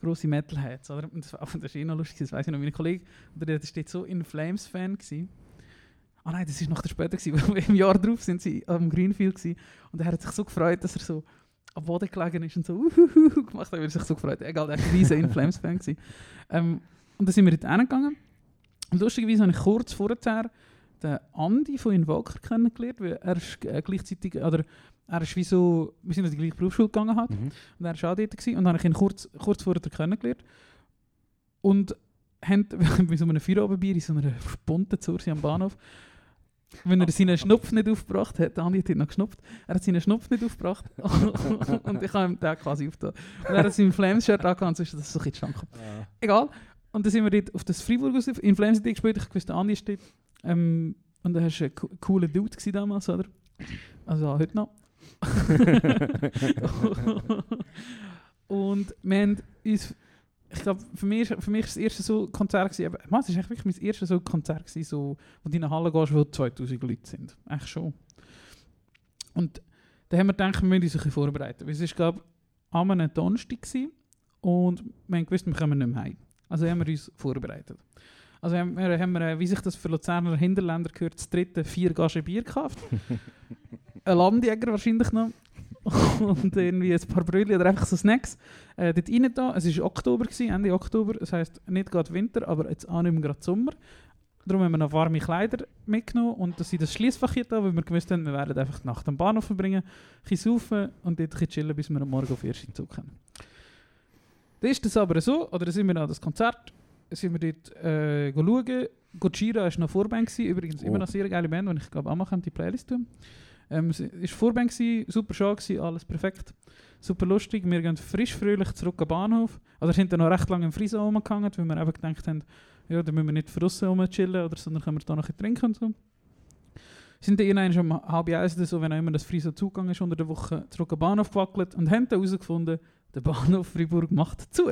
Grosse Metalheads, oder? Und das das war eh noch lustig, das weiss ich noch, meine Kollege, oder der war so In Flames Fan. Gewesen. Ah nein, das war noch später, gewesen, weil im Jahr drauf sind sie am Greenfield gewesen. und er hat sich so gefreut, dass er so am Boden gelegen ist und so uhuhu gemacht hat, er hat sich so gefreut. Egal, er war ein riesen In Flames Fan. gewesen. Ähm, und dann sind wir dort hingegangen und lustigerweise habe ich kurz vorher den Andi von Invoker kennengelernt, weil er ist äh, gleichzeitig, oder er ist wie so, wir sind in die gleiche Berufsschule gegangen halt, Mhm. und er war auch dort gewesen, und dann habe ich ihn kurz, kurz vorher kennengelernt und haben bei so einem Feierabendbier in so einer Spunte zu am Bahnhof, wenn er seinen Schnupf nicht aufgebracht hat, der Andi hat ihn noch geschnupft, er hat seinen Schnupf nicht aufgebracht und ich habe ihm den quasi aufgetan. Und er hat sein Flames-Shirt angehabt und so ist das so ein bisschen. Ah. Egal. Und dann sind wir dort auf das Freiburg in Flames City gespielt. Ich wusste, der Andi steht. Ähm, und da war ein co- cooler Dude damals, oder? Also auch heute noch. und wir haben uns, ich glaube, für mich, für mich ist das erste so Konzert gewesen, aber Mann, es ist wirklich mein erstes so Konzert gewesen, so, wo du in eine Halle gehst, wo 2000 Leute sind. Echt schon. Und da haben wir gedacht, wir müssen uns ein bisschen vorbereiten. Weil es war, glaube am einem Donnerstag gewesen, und wir haben gewusst, wir kommen nicht mehr heim. Also haben wir uns vorbereitet. Also haben wir, haben wir wie sich das für Luzerner Hinterländer gehört, das dritte vier Gagen Bier gekauft. ein Landjäger wahrscheinlich noch. und irgendwie ein paar Brötchen oder einfach so Snacks. Äh, dort rein da. Es war Oktober, gewesen, Ende Oktober. Das heisst, nicht gerade Winter, aber jetzt auch nicht mehr gerade Sommer. Darum haben wir noch warme Kleider mitgenommen und das sind das Schließfach hier da, weil wir gewusst haben, wir werden einfach die Nacht am Bahnhof verbringen, ein saufen und dort ein chillen, bis wir am Morgen auf ersten Zug kommen. Dann ist das aber so, oder dann sind wir an das Konzert, sind wir dort äh, schauen. Gojira war noch Vorband, gewesen, übrigens Oh. immer noch eine sehr geile Band, und ich glaube auch mal die Playlist tun. Ähm, es war Vorband, super Show, gewesen, alles perfekt, super lustig. Wir gehen frisch, fröhlich zurück am Bahnhof. Also wir sind dann noch recht lange im Friso rumgehangen, weil wir eben gedacht haben, ja, da müssen wir nicht draussen rumchillen, oder, sondern können wir da noch ein bisschen trinken und so. Sind dann irgendwann um halb eins oder so, wenn auch immer das Friso zugegangen ist, unter der Woche zurück am Bahnhof gewackelt und haben dann herausgefunden, der Bahnhof Freiburg macht zu.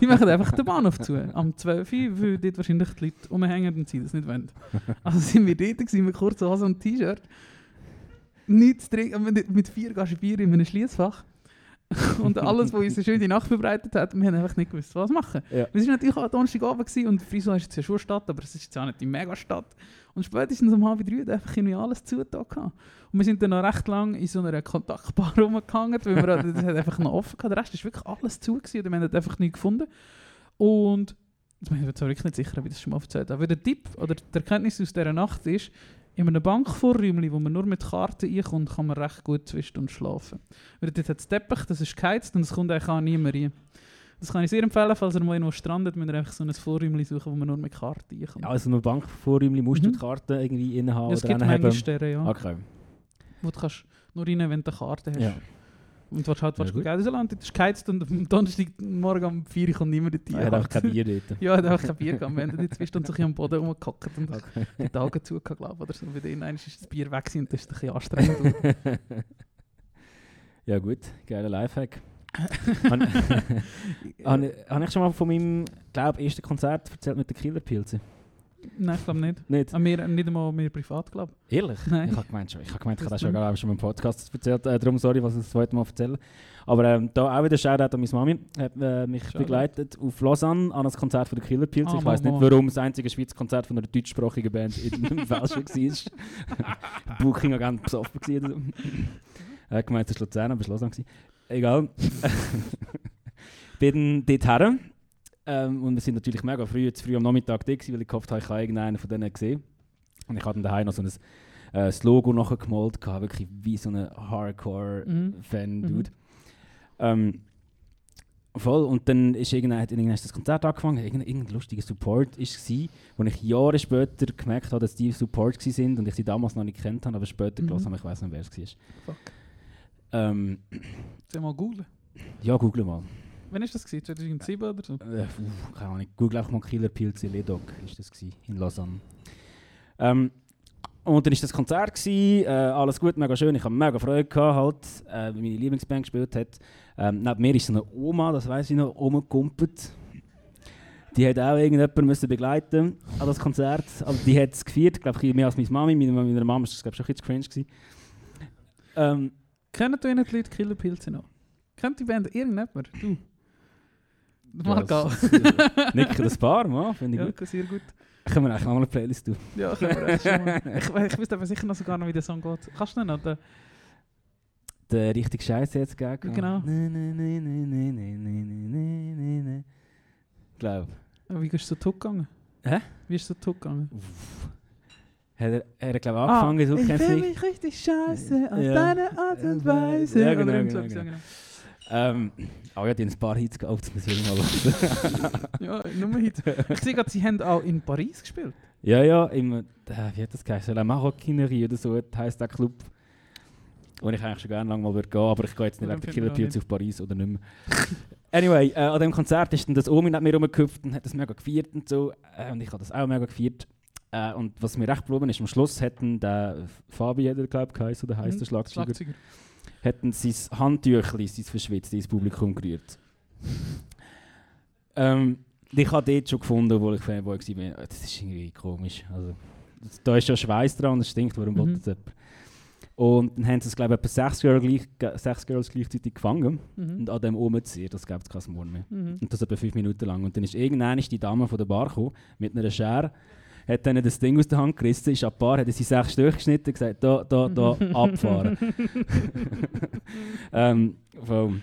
Die machen einfach den Bahnhof zu. Am 12 Uhr, weil dort wahrscheinlich die Leute rumhängen und sie das nicht wollen. Also sind wir dort mit kurzer Hose und T-Shirt. Nichts trinken, mit- vier Gaschen Bier in einem Schließfach. und alles, was uns eine schöne Nacht verbreitet hat, wir haben einfach nicht gewusst, was machen. Ja. Wir waren natürlich auch Donnerstagabend und Friso ist jetzt ja schon eine Stadt, aber es ist jetzt auch nicht die Megastadt. Und spätestens um halb drei hat einfach irgendwie alles zugetan. Und wir sind dann noch recht lang in so einer Kontaktbar rumgehangen, weil wir das hat einfach noch offen gehabt. Der Rest ist wirklich alles zu gewesen, und wir haben einfach nichts gefunden. Und jetzt bin ich mir jetzt wirklich nicht sicher, ob ich das schon mal erzählt habe. Aber der Tipp oder die Erkenntnis aus dieser Nacht ist, in einem Bankvorräumchen, wo man nur mit Karten reinkommt, kann man recht gut zwei Stunden schlafen. Weil dort hat es Teppich, das ist geheizt und es kommt eigentlich auch niemand rein. Das kann ich sehr empfehlen, falls ihr mal irgendwo strandet, müsst ihr einfach so ein Vorräumchen suchen, wo man nur mit Karten reinkommt. Ja, also nur Bankvorräumchen musst du Mhm. die Karte irgendwie innen haben Ja, es oder gibt Sterne, ja. Okay. Wo du kannst nur rein, wenn du eine Karte hast. Ja. Und du willst halt Ja, willst gut. Geld Land, das ist geheizt und am Donnerstagmorgen um 4 Uhr kommt niemand dort Er hat einfach kein Bier dort. Ja, er hat einfach kein Bier gehabt. Wir haben dort zwei Stunden so am Boden rumgehockt und Okay. die Augen zugehört, glaube ich, oder so. Bei denen ist das Bier weg und das ist ein bisschen anstrengend. ja gut, geiler Lifehack. Habe habe ich schon mal von meinem, glaube ersten Konzert erzählt mit den Killerpilzen? Nein, ich glaube nicht. Nicht? Ah, wir, nicht einmal mehr privat, glaube Ehrlich? Nein. Ich habe gemeint, schon- ich habe gemeint, ich habe Das schon, ich, schon im Podcast erzählt. Äh, darum sorry, was ich das zweite Mal erzähle. Aber ähm, da auch wieder Shoutout an meine Mami. Hat äh, mich Shoutout. begleitet auf Lausanne an das Konzert von der Killer Pilz. Ah, ich weiß nicht, warum das einzige Schweizer Konzert von einer deutschsprachigen Band in Welschen war. Booking-Agent besoffen gewesen. Er hat gemeint, es war Luzern, aber es war Lausanne. Egal. Bin dort her. Ähm, und wir sind natürlich mega früh, zu früh am Nachmittag da gewesen, weil ich gehofft habe, ich habe irgendeinen von denen gesehen. Und ich hatte dann daheim noch so ein, äh, das Logo nachher gemalt, gehabt, wirklich wie so ein Hardcore-Fan-Dude. Ähm, voll, und dann ist irgendwann, hat irgendwann das Konzert angefangen, irgendein, irgendein lustiger Support ist es, wo ich Jahre später gemerkt habe, dass die Support gsi sind und ich sie damals noch nicht kennt habe, aber später Mhm. gelassen habe, ich weiß nicht, wer es war. Fuck. Ähm, Soll ich mal googeln? ja, google mal. Wann war das? Gewesen? 2007 oder so? Äh, uff, keine Ahnung, google einfach mal Killer Pilze Ledog, ist das gsi, in Lausanne. Ähm, und dann war das Konzert, gsi, äh, alles gut, mega schön, ich hatte mega Freude, gehabt, halt, äh, wie meine Lieblingsband gespielt hat. Ähm, neben mir ist so eine Oma, das weiß ich noch, rumgekumpelt. Die hat auch irgendjemanden müssen begleiten an das Konzert, aber die hat es gefeiert, glaube ich, mehr als meine Mami. Meine, meine Mama war das, glaube ich, schon ein bisschen cringe. Gewesen. Ähm, Kennen die Leute Killerpilze noch? Kennt die Band irgendjemand? Du? Ja, Marco? das- Nicken das Paar, mal, finde ich Ja, gut. sehr gut. Können wir eigentlich noch mal eine Playlist tun? Ja, können wir echt schon. Ich, ich wüsste aber sicher noch sogar noch, wie der Song geht. Kannst du noch? Den- Der richtig Scheiße jetzt gegeben. Genau. Ne, ne, ne, ne, ne, ne, ne, ne, ne, ne, ne. Glaub. Wie ist so Tuck gegangen? Hä? Wie ist so Tuck gegangen? Hat er, er glaube ich angefangen, so Ah, ich kennst du fühl nicht? mich richtig scheiße auf Ja. deine Art und Weise. Ja, genau, Oder genau, so, genau. Ähm, oh ja, die haben ein paar Hits gehabt, das müssen wir mal hören. Ja, nur Hit. Ich sehe gerade, sie haben auch in Paris gespielt. Ja, ja, im, äh, wie hat das geheißen? La Maroquinerie oder so heisst der Club. Wo ich eigentlich schon gerne lang mal würde gehen, aber ich gehe jetzt nicht wegen der Killer Pilze auf Paris oder nicht mehr. anyway, äh, an dem Konzert ist dann das Omi neben mir rumgehüpft und hat das mega gefeiert und so. Äh, und ich habe das auch mega gefeiert. Äh, und was mir recht geblieben ist, am Schluss hätten der Fabi, hat er, glaube ich, geheißen, oder heisst der Mhm, Schlagzeuger, Schlagzeuger. Hätten sein Handtüchli, sein verschwitztes, ins Publikum gerührt. ähm, ich habe dort schon gefunden, wo ich Fanboy war, das ist irgendwie komisch. Also, da ist ja Schweiß dran und es stinkt, warum Mhm. das jemand? Und dann haben sie es, glaube ich, etwa sechs, Girl gleich, sechs Girls gleichzeitig gefangen Mhm. und an dem rumziehen, das gibt es kein Mord mehr. Mhm. Und das etwa fünf Minuten lang. Und dann ist irgendwann ist die Dame von der Bar gekommen, mit einer Schere, hat dann das Ding aus der Hand gerissen, ist an die Bar, hat sie sechs Stück geschnitten und gesagt, da, da, da, abfahren. ähm, voll.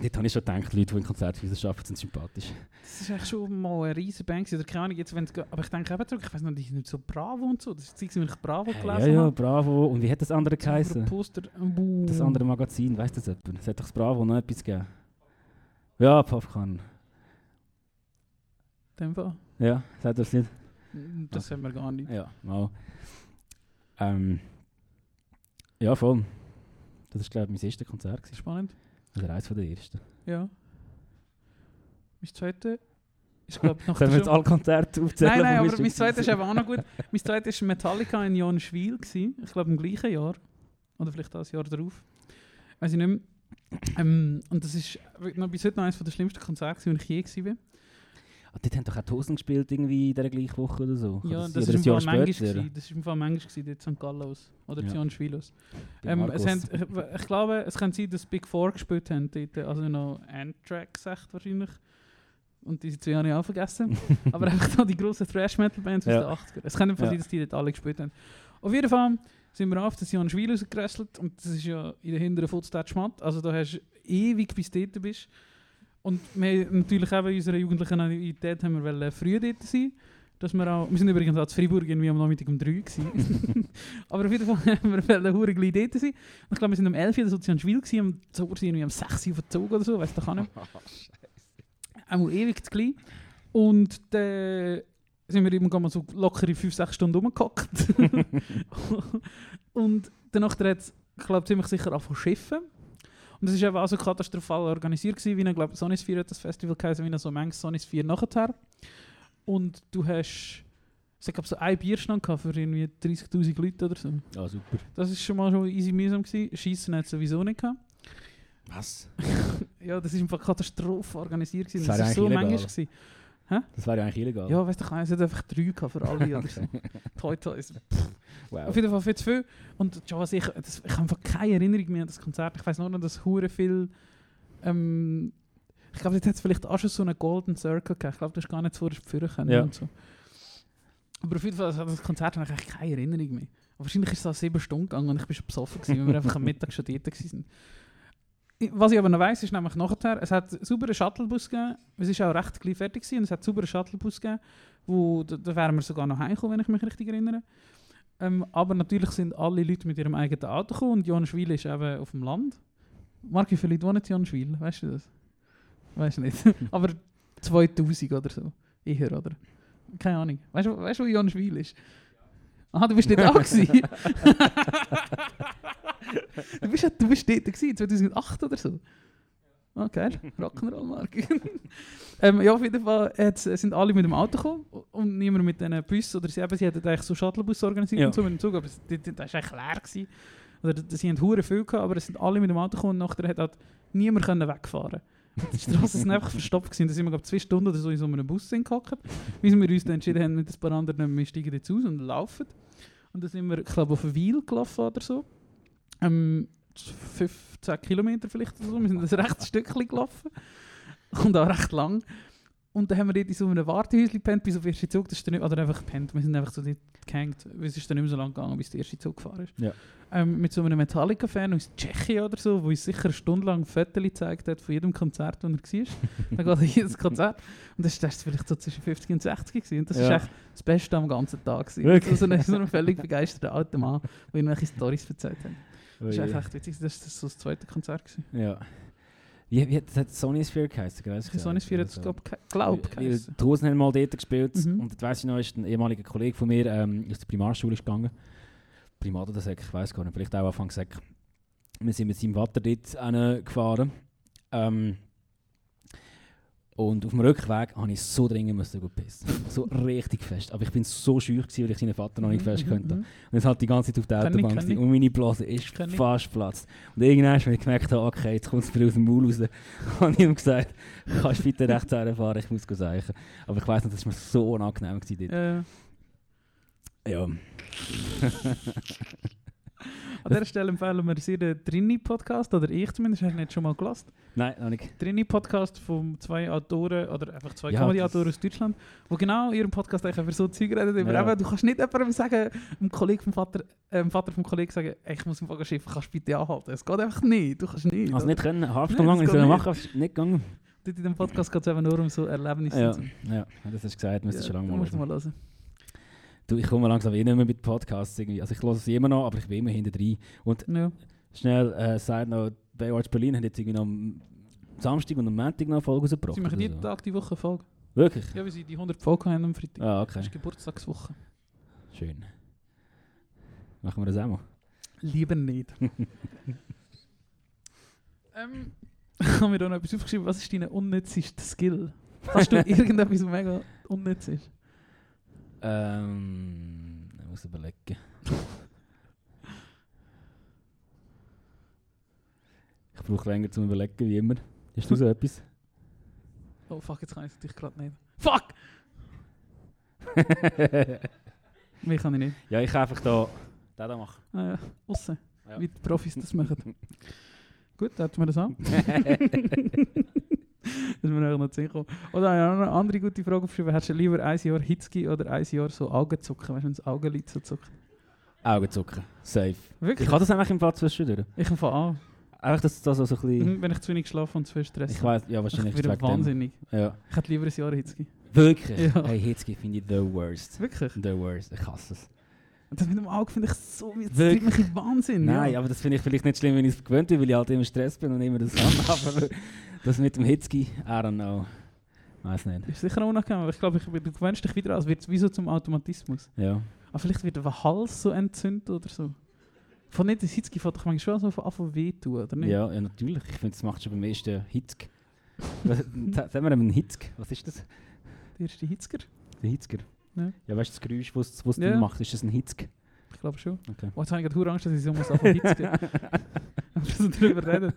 Dort habe ich schon gedacht, Leute, die in Konzertwissenschaft sind sympathisch. Das ist eigentlich schon mal eine Band gewesen. Oder keine Ahnung, jetzt, wenn's aber ich denke eben zurück, ich weiß noch, die sind nicht so Bravo und so. Das ist die Zeit, ich Bravo gelesen ja, ja, habe. bravo. Und wie hat das andere ein geheißen? Poster. Uh. Das andere Magazin, weißt du das jemand? Es hat doch das Bravo noch etwas gegeben. Ja, Popcorn. In dem Fall. Ja, sagt das nicht? Das haben wir gar nicht. Ja, mal. Ähm, ja, voll. Das war, glaube ich, mein erstes Konzert. gewesen. Spannend. Oder eines von der ersten. Ja. Mein zweite ist, glaube ich, noch Sollen wir jetzt alle Konzerte aufzählen? Nein, nein, aber mein zweites ist eben auch noch gut. Mein zweites war Metallica in Jonschwil. gewesen. Ich glaube im gleichen Jahr. Oder vielleicht das Jahr darauf. Weiß ich nicht mehr. Ähm, und das ist noch bis heute noch eines der schlimmsten Konzerte, wo ich je war. Ah, dort haben doch auch Hosen gespielt, irgendwie in dieser gleichen Woche oder so. Ja, das oder ist im ein Fall Jahr. Das ist im Fall manchmal gewesen, dort in St. Gallen aus. Oder Ja. Der Ähm, es haben, ich, ich glaube, es kann sein, dass Big Four gespielt haben dort. Also noch Anthrax echt wahrscheinlich. Und diese zwei habe ich auch vergessen. Aber einfach so die grossen Thrash-Metal-Bands aus Ja. den 80ern. Es kann einfach Ja. sein, dass die dort alle gespielt haben. Auf jeden Fall sind wir auf das Jan Schwil rausgerasselt und das ist ja in der hinteren Futzstadt Schmatt. Also da hast du ewig bis du dort bist. Und wir haben natürlich eben in unserer jugendlichen Naivität haben wir wollen früh dort sein. dass wir auch, wir sind übrigens auch zu Freiburg irgendwie am Nachmittag um 3 gewesen. Aber auf jeden Fall haben wir wollen hure gleich dort sein. Und ich glaube, wir sind um 11 Uhr oder so zu Schwil am Zug sind irgendwie um 6 Uhr Zug oder so, weißt du, kann nicht. Einmal ewig zu gleich. Und dann sind wir mal so lockere 5-6 Stunden rumgehockt. und danach hat es, ich glaube, ziemlich sicher angefangen zu schiffen. Und es war eben auch so katastrophal organisiert, gewesen, wie ein, glaube Sonys 4 hat das Festival geheißen, wie ein so manches Sonys 4 nachher. Und du hast, ich glaube, so ein Bierstand gehabt für irgendwie 30'000 Leute oder so. Ja, super. Das war schon mal schon easy mühsam gewesen. Schiessen hat es sowieso nicht gehabt. Was? Ja, das war einfach Katastrophe organisiert gewesen. Das war so manchmal. Das wäre ja eigentlich illegal. Ja, weißt du, es hat einfach drei gehabt für alle oder so. Toi, toi. Auf Wow. jeden Fall viel zu viel. Und schon was ich, das, ich habe einfach keine Erinnerung mehr an das Konzert. Ich weiß nur noch, dass hure viel. Ähm, ich glaube, jetzt hat es vielleicht auch schon so einen Golden Circle gegeben. Ich glaube, das ist gar nicht so führen können. Ja. Und so. Aber auf jeden Fall, also das Konzert habe ich eigentlich keine Erinnerung mehr. Aber wahrscheinlich ist es auch sieben Stunden gegangen und ich bin schon besoffen, gewesen, weil wir einfach am Mittag schon dort waren. Was ich aber noch weiss, ist nämlich nachher, es hat einen sauberen Shuttlebus gegeben, es war auch recht gleich fertig gewesen, und es hat einen sauberen Shuttlebus gegeben, wo, da, da wären wir sogar noch heimgekommen, wenn ich mich richtig erinnere. Ähm, aber natürlich sind alle Leute mit ihrem eigenen Auto gekommen und Jonschwil ist eben auf dem Land. Marc, wie viele Leute wohnen in Jonschwil? Weißt du das? Weißt du nicht. aber 2000 oder so. Eher, oder? Keine Ahnung. Weißt du, weißt, du, wo Jonschwil ist? Ah, du bist nicht da gewesen. du, bist, ja- du bist dort gewesen, 2008 oder so. Ah, geil. Rock'n'Roll, Marc. ähm, ja, auf jeden Fall hat's- sind alle mit dem Auto gekommen und niemand mit diesen Bus. Oder sie, eben, sie hatten eigentlich so Shuttlebus organisiert Ja. und so mit dem Zug, aber das war eigentlich leer. Gewesen. Oder sie haben hure viel gehabt, aber es sind alle mit dem Auto gekommen und nachher hat halt niemand können wegfahren Die Straßen sind einfach verstopft gewesen. Da sind wir, glaube zwei Stunden oder so in so einem Bus gehockt, bis wir uns dann entschieden haben, mit ein paar anderen, wir steigen jetzt aus und laufen. Und dann sind wir, ich glaube, auf Wiel gelaufen oder so. Ähm, 15 Kilometer vielleicht oder so. Wir sind ein rechtes Stückchen gelaufen. Und auch recht lang. Und dann haben wir dort in so einem Wartehäuschen gepennt, bis auf den ersten Zug. Das ist dann nicht, oder einfach gepennt. Wir sind einfach so dort gehängt. weil Es ist dann nicht mehr so lang gegangen, bis der erste Zug gefahren ist. Ja. Ähm, mit so einem Metallica-Fan aus Tschechien oder so, wo uns sicher eine Stunde lang Fotos gezeigt hat von jedem Konzert, wo er war. dann geht er jedes Konzert. Und das war vielleicht so zwischen 50 und 60 gewesen. Und das Ja. ist echt das Beste am ganzen Tag. gewesen. Wirklich? So, ein, so ein völlig begeisterter alter Mann, der irgendwelche Storys erzählt hat. Das ist echt witzig. Das war so das zweite Konzert. Gewesen. Ja. Wie, wie hat das Sony Sphere geheißen? gell? Das Sonny Sphere hat es, glaube ich, glaub, geheißen. die Hosen haben mal dort gespielt Mhm. und das weiss ich noch, ist ein ehemaliger Kollege von mir ähm, aus der Primarschule ist gegangen. Primat oder Sek, ich weiß gar nicht, vielleicht auch Anfang Sek. Wir sind mit seinem Vater dort gefahren. Ähm, und auf dem Rückweg habe ich so dringend müssen gut pissen. So richtig fest. Aber ich bin so schüch, gewesen, weil ich seinen Vater noch nicht fest könnte. Mhm. Und es hat die ganze Zeit auf der Autobahn ich. und meine Blase ist fast geplatzt. Und irgendwann, als ich gemerkt habe, okay, jetzt kommt es mir aus dem Maul raus, habe ich ihm gesagt, kannst du bitte rechts fahren, ich muss sagen. Aber ich weiss noch, das war mir so unangenehm gewesen dort. Äh, Ja. an dieser Stelle empfehlen wir sehr den Trini-Podcast, oder ich zumindest, hast du nicht schon mal gelassen. Nein, noch nicht. Trini-Podcast von zwei Autoren, oder einfach zwei Ja, Comedy-Autoren aus Deutschland, die genau in ihrem Podcast eigentlich über so Zeug reden. Über Ja. eben, du kannst nicht jemandem sagen, einem Kollegen vom Vater, äh, dem Vater vom Kollegen sagen, ey, ich muss im Fall schiffen, kannst du bitte anhalten. Es geht einfach nicht, du kannst nicht. Also oder? nicht können, eine halbe Stunde lang ich machen, ist nicht gegangen. Dort in dem Podcast geht es eben nur um so Erlebnisse. Ja, ja, das hast du gesagt, müsstest du schon lange mal hören. mal hören. Du, ich komme langsam eh nicht mehr mit Podcasts irgendwie. Also ich höre sie immer noch, aber ich bin immer hinter drin. Und Ja. schnell äh, sagt noch, Baywatch Berlin hat jetzt irgendwie noch am Samstag und am Montag noch eine Folge rausgebracht. Sie machen jeden so. Tag die Woche Folge. Wirklich? Ja, weil sie die 100 Folgen haben am Freitag. Ah, Das okay. ist Geburtstagswoche. Schön. Machen wir das auch mal. Lieber nicht. ähm, ich habe mir da noch etwas aufgeschrieben. Was ist dein unnützester Skill? Hast du irgendetwas, was mega unnütz ist? Ähm, ich muss überlegen. ich brauche länger zum Überlegen, wie immer. Hast du so etwas? Oh fuck, jetzt kann ich es natürlich gerade nicht. Fuck! Mehr kann ich nicht. ja, ich kann einfach da den da machen. Ah, ja. Aussen. Ja. Wie die Profis das machen. Gut, dann wir das an. Das ist mir eigentlich noch zu Sinn gekommen. Oder eine andere gute Frage aufgeschrieben. Hast du lieber ein Jahr Hitzki oder ein Jahr so Augenzucken? Weißt du, wenn das Augenlid so zuckt? Augenzucken. Safe. Wirklich? Ich kann das einfach im Fall zwischendurch. Ich fange an. Einfach, dass das so ein bisschen... Wenn ich zu wenig schlafe und zu viel Stress Ich weiß, ja, ich wahrscheinlich wegen dem. wahnsinnig. Ja. Ich hätte lieber ein Jahr Hitzki. Wirklich? Ja. Hey, Hitzki finde ich the worst. Wirklich? The worst. Ich hasse es. Und das mit dem Auge finde ich so, das treibt mich in Wahnsinn. Nein, ja. aber das finde ich vielleicht nicht schlimm, wenn ich es gewöhnt bin, weil ich halt immer Stress bin und immer das habe. aber das mit dem Hitzki, I don't know. Weiß nicht. Ist sicher unangenehm, aber ich glaube, ich, du gewöhnst dich wieder an, es wird wie so zum Automatismus. Ja. Aber vielleicht wird der Hals so entzündet oder so. Von nicht, das Hitzki fällt doch manchmal schon so von Anfang wehtun, oder nicht? Ja, ja, natürlich. Ich finde, das macht schon beim ersten Hitzk. Sagen wir einen Hitzk. Was ist das? Der erste Hitzker? Der Hitzker. Ja. Ja, weißt du, das Geräusch, was es Ja. macht, ist das ein Hitzk? Ich glaube schon. Okay. Oh, jetzt habe ich gerade Angst, dass ich so muss anfangen so drüber reden.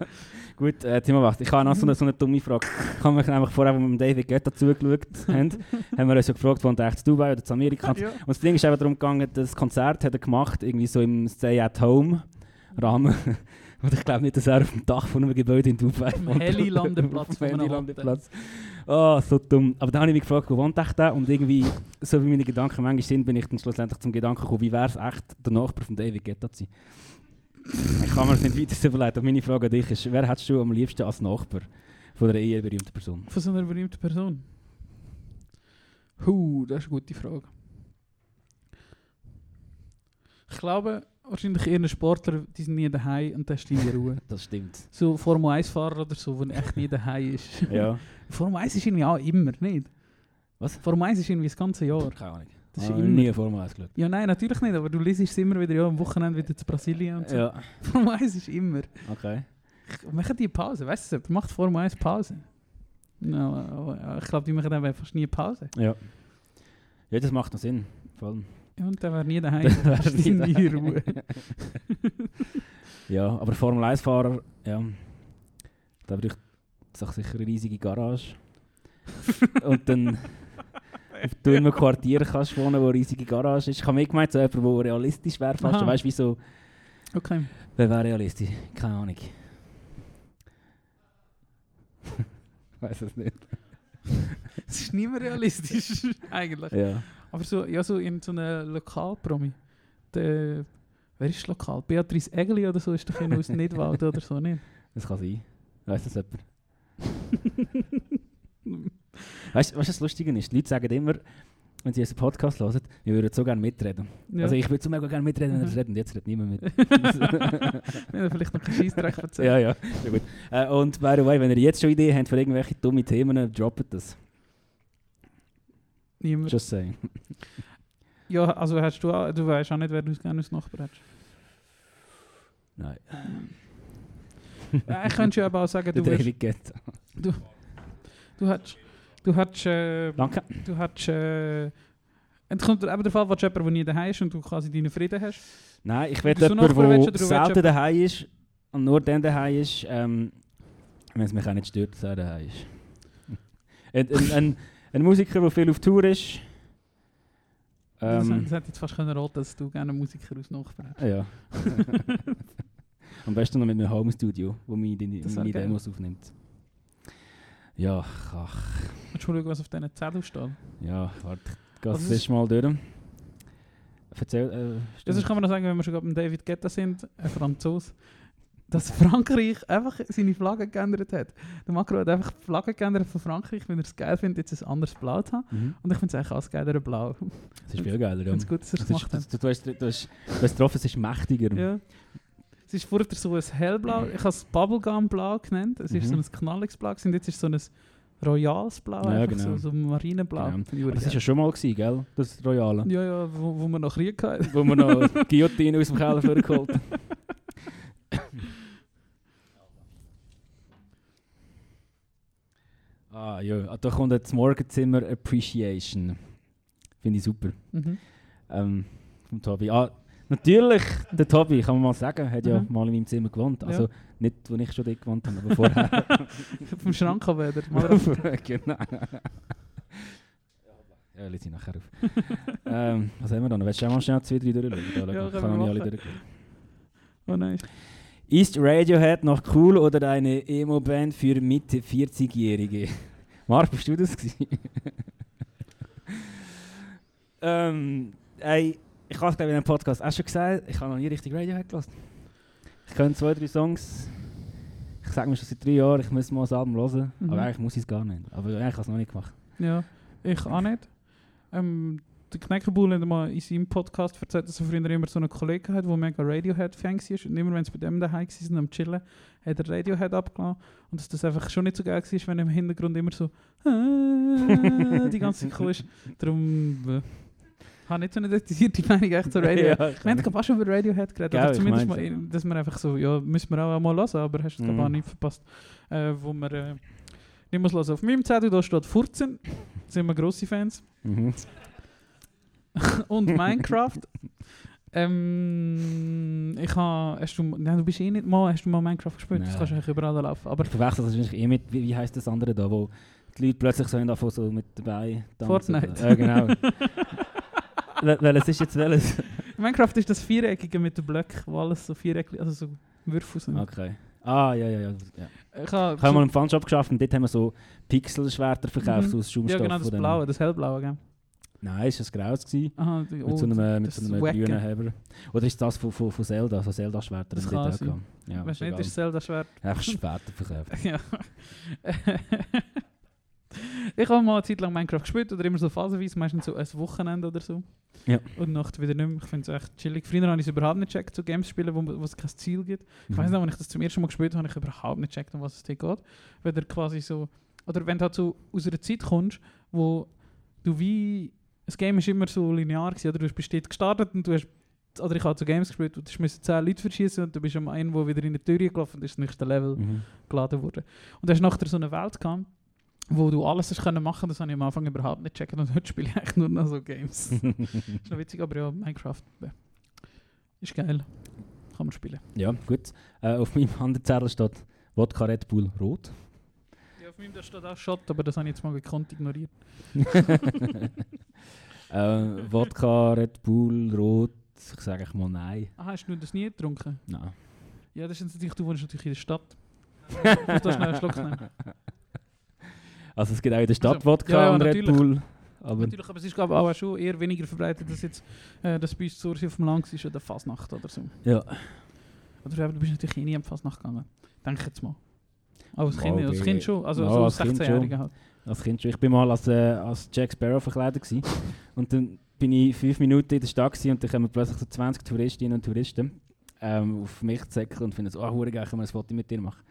Gut, äh, Timo, was? Ich habe noch so eine, so eine dumme Frage. Ich habe mich nämlich vorher, als wir mit David Guetta zugeschaut haben, haben wir uns ja gefragt, wohnt er echt in Dubai oder in Amerika? ja. Und das Ding ist eben darum gegangen, das Konzert hat er gemacht, irgendwie so im Stay-at-Home-Rahmen. Und ich glaube nicht, dass er auf dem Dach von einem Gebäude in Dubai wohnt. Heli-Landeplatz Heli-Landeplatz. Oh, so dumm. Aber dann habe ich mich gefragt, wo wohnt echt der? Und irgendwie, so wie meine Gedanken manchmal sind, bin ich dann schlussendlich zum Gedanken gekommen, wie wäre es echt, der Nachbar von David Guetta zu sein? Ich kann mir das nicht weiter so überlegen. Und meine Frage an dich ist, wer hättest du am liebsten als Nachbar von einer eher berühmten Person? Von so einer berühmten Person. Huh, das ist eine gute Frage. Ich glaube, wahrscheinlich eher Sportler, die sind nie daheim und ist in der Ruhe. Das stimmt. So Formel 1-Fahrer oder so, der echt nie daheim ist. Ja. Formel 1 ist irgendwie auch immer, nicht? Was? Formel 1 ist irgendwie das ganze Jahr. Keine Ahnung. Das Ich ist habe immer. nie Formel 1 geschaut. Ja, nein, natürlich nicht, aber du liest es immer wieder, ja, am Wochenende wieder zu Brasilien und so. Ja, Formel 1 ist immer. okay. Machen die Pause, weißt du, macht Formel 1 Pause. No, ich glaube, die machen dann fast nie Pause. Ja. Ja, das macht noch Sinn. Voll. Ja, und der wäre nie daheim. Dann ist nie daheim. in Ruhe. Ja, aber Formel 1-Fahrer, ja. Da braucht es auch sicher eine riesige Garage. Und dann auf du in einem Quartier kannst wohnen, wo eine riesige Garage ist. Ich habe mir gemeint, so jemand, der realistisch wäre fast. Weißt du, wieso? Okay. Wer wäre realistisch? Keine Ahnung. weiß es nicht. Es ist nicht mehr realistisch, eigentlich. Ja. Aber so, ja, so in so einem Lokalpromi. Der, wer ist lokal? Beatrice Egli oder so ist doch aus Nidwald oder so, nicht? Das kann sein. Weiss das jemand? Weißt du, was das Lustige ist? Die Leute sagen immer, wenn sie unseren Podcast hören, wir würden so gerne mitreden. Ja. Also ich würde so mega gerne mitreden, wenn Mhm. wir reden. Und jetzt redet niemand mit. Wir haben vielleicht noch keinen Scheissdreck erzählt. ja, ja, ja gut. Äh, und by the way, wenn ihr jetzt schon Ideen habt für irgendwelche dumme Themen, droppt das. Niemand. Just saying. Ja, also hast du auch, du weißt auch nicht, wer du gerne als Nachbar hast. Nein. Ja, ich könnte ja aber auch sagen, Der du, wirst, David Guetta. du hättest, du hättest, äh, Danke. du hättest, äh, es kommt eben darauf an, was jemand, der nie daheim ist und du quasi deinen Frieden hast. Nein, ich du jemanden, der du selten daheim ist und nur dann daheim ist, ähm, wenn es mich auch nicht stört, dass er daheim ist. ein, ein, ein, ein Musiker, der viel auf Tour ist. das, Ähm, das hätte jetzt fast können raten, dass du gerne einen Musiker aus Nachbar hast. ja. Am besten noch mit einem Home-Studio, wo meine, Das meine. Demos aufnimmt. Ja, ach, Willst du schauen, was auf diesen Zettel steht? ja, warte, ich gehe das ist- erst mal durch. Erzähl, äh, Das ist, kann man noch sagen, wenn wir schon beim David Guetta sind, ein Franzose, dass Frankreich einfach seine Flagge geändert hat. Der Macron hat einfach die Flagge geändert von Frankreich, wenn er es geil findet, jetzt ein anderes Blau zu haben. Mhm. Und ich finde es eigentlich alles geiler Blau. Das ist viel geiler, Ich ja. es gut, dass er es gemacht hat. du, du, hast, du, hast, du hast getroffen, es ist mächtiger. Ja. Es ist vorher so ein hellblau, ich habe es Bubblegum-Blau genannt. Es ist Mhm. so ein knalliges Blau und jetzt ist es so ein royales Blau, Ja, genau. so, so Marineblau. Genau. Ich das war ja schon mal, gewesen, gell? Das Royale. ja, ja, wo, wo wir noch Krieg hatten. Wo wir noch Guillotine aus dem Keller vorgeholt haben. Ah ja, ah, da kommt jetzt Morgenzimmer Appreciation. Finde ich super. Mhm. Ähm, vom Tobi. Ah, natürlich, der Tobi, kann man mal sagen, hat ja Mhm. mal in meinem Zimmer gewohnt. Ja. Also nicht, wo ich schon dort gewohnt habe, aber vorher. Vom Schrank. Mal genau. Ja, lass ich nachher auf. ähm, was haben wir da noch? Willst du auch mal schnell zwei, drei durchschauen? Da Ja, kann nicht alle durchschauen. Oh nein. Ist Radiohead noch cool oder eine Emo-Band für Mitte 40-Jährige? Marc, bist du das gewesen? ähm, ey, ich habe es in einem Podcast auch schon gesagt, ich habe noch nie richtig Radiohead gelassen. Ich kenne zwei, drei Songs. Ich sage mir schon seit drei Jahren, ich muss mal ein Album hören. Mhm. Aber eigentlich muss ich es gar nicht. Aber eigentlich habe ich es noch nicht gemacht. Ja. Ich auch nicht. Ähm, der Kneckebull hat mal in seinem Podcast erzählt, dass er früher immer so einen Kollegen hat, der mega Radiohead-Fan war. Und immer wenn sie bei dem daheim waren, am Chillen, hat er Radiohead abgelassen. Und dass das einfach schon nicht so geil war, wenn im Hintergrund immer so die ganze Zeit kam. Darum äh, habe nicht so eine detaillierte Meinung echt zu Radiohead. Ja, ich Wir haben gerade fast über Radiohead geredet, Gell, oder ich zumindest mal, dass wir einfach so, ja, müssen wir auch mal hören, aber hast du es Mhm. glaube auch nicht verpasst, äh, wo wir äh, nicht muss hören. Auf meinem Zettel da steht Furzen, sind wir grosse Fans, Mhm. und Minecraft. ähm, ich habe, hast du, nein, du bist eh nicht mal, hast du mal Minecraft gespielt, das Nein. kannst du eigentlich überall laufen, aber Ich verwechsel das wahrscheinlich eh mit, wie, wie heisst das andere da, wo die Leute plötzlich so davon so mit dabei tanzen. Fortnite. Ja, genau. Wel- Welches ist jetzt welches? Minecraft ist das Viereckige mit den Blöcken, wo alles so viereckig, also so Würfel sind. Okay. Ah, ja, ja, ja. ja. Ich habe habe mal einen Funshop geschafft und dort haben wir so Pixelschwerter verkauft, Mhm. aus ja Schaumstoff. genau, das Blaue, das hellblaue, gell? Nein, ist das graues gewesen. Aha, Mit oh, so einem, mit das so einem grünen Heber. Oder ist das von, von, von Zelda, so Zelda-Schwerter? Das wir kann sein. Ja, Weißt du nicht, ist Zelda schwer. Einfach Schwerter verkauft. ja. ich habe mal eine Zeit lang Minecraft gespielt oder immer so phasenweise, meistens so ein Wochenende oder so. Ja. Und nachher wieder nicht mehr. Ich finde es echt chillig. Früher habe ich es überhaupt nicht gecheckt, so Games spielen, wo, es kein Ziel gibt. Ich weiß Mhm. noch, wenn ich das zum ersten Mal gespielt habe, habe ich überhaupt nicht gecheckt, um was es hier geht. Wenn du quasi so, oder wenn du halt so aus einer Zeit kommst, wo du wie, das Game ist immer so linear gewesen, oder du bist dort gestartet und du hast, oder ich habe so Games gespielt, und du musst 10 Leute verschießen und du bist am einen, wo wieder in die Tür gelaufen und ist das nächste Level Mhm. geladen worden. Und dann hast nachher so eine Welt gehabt, wo du alles hast können machen, das habe ich am Anfang überhaupt nicht gecheckt und heute spiele ich eigentlich nur noch so Games. ist noch witzig, aber ja, Minecraft äh, ist geil. Kann man spielen. ja, gut. Äh, auf meinem anderen Zettel steht Wodka Red Bull Rot. Auf meinem da steht auch Shot, aber das habe ich jetzt mal gekonnt ignoriert. äh, Wodka Red Bull Rot. Ich sage echt mal nein. Ah, hast du das nie getrunken? Nein. Ja, das ist natürlich, du wohnst natürlich in der Stadt. Ich muss da schnell einen Schluck nehmen. Also es gibt auch in der Stadt Also, Wodka ja, ja, und Red. Bull. Aber Natürlich, aber es ist glaube ich auch schon eher weniger verbreitet, dass jetzt äh, das bei uns zu auf dem Land ist oder Fasnacht oder so. ja. Oder du bist natürlich eh nie am Fasnacht gegangen. Denke ich jetzt mal. Aber als Kind, als kind schon. Also Ja, so als Kind 16-Jährige halt. Als Kind schon. Ich bin mal als, äh, als Jack Sparrow verkleidet gewesen. und dann bin ich fünf Minuten in der Stadt gewesen und dann kommen plötzlich so 20 Touristinnen und Touristen ähm, auf mich zu und finden so, ah, hure geil, können wir ein Foto mit dir machen.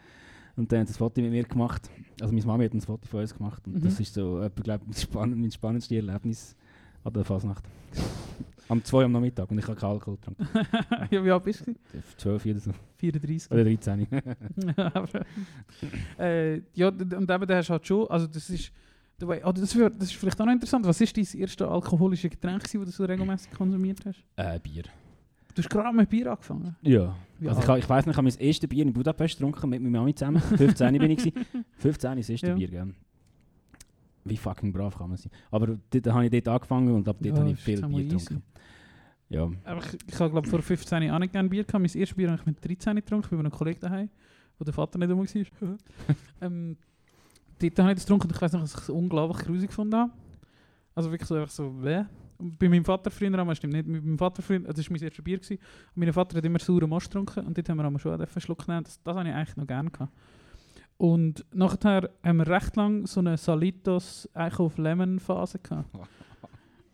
Und dann haben sie ein Foto mit mir gemacht. Also meine Mama hat ein Foto von uns gemacht. Und Mhm. das ist so, etwa, glaub, mein, spann mein spannendste Erlebnis an der Fasnacht. Am 2 am Nachmittag und ich habe keinen Alkohol getrunken. ja, wie alt bist du? 12 oder so. 34. Oder 13. Aber, äh, ja, und eben, da hast du halt schon, also das ist, du wei- oh, das, wär, das ist vielleicht auch noch interessant, was ist dein erste alkoholische Getränk, das du so regelmäßig konsumiert hast? äh, Bier. Du hast gerade mit Bier angefangen. Ja. Wie also ich, alt? ich weiss nicht, ich habe mein erstes Bier in Budapest getrunken mit meiner Mami zusammen. 15 bin ich. gewesen. 15 ist das erste Ja. Bier, gell? Wie fucking brav kann man sein. Aber dort habe ich dort angefangen und ab dort Ja, habe ich viel Bier getrunken. Ja. Aber ich, ich habe glaube vor 15 Jahren auch nicht gerne Bier gehabt. Mein erstes Bier habe ich mit 13 getrunken, bei einem Kollegen daheim, wo der Vater nicht rum war. ähm, dort habe ich das getrunken und ich weiß noch, dass ich es unglaublich grusig gefunden habe. Also wirklich so, einfach so. Und Bei meinem Vater früher, aber stimmt nicht, mit meinem Vater früher, das war mein erstes Bier, gewesen, und mein Vater hat immer sauren Most getrunken und dort haben wir schon einen Schluck genommen. Das, das habe ich eigentlich noch gerne gehabt. Und nachher haben wir recht lang so eine Salitos auf Lemon Phase gehabt.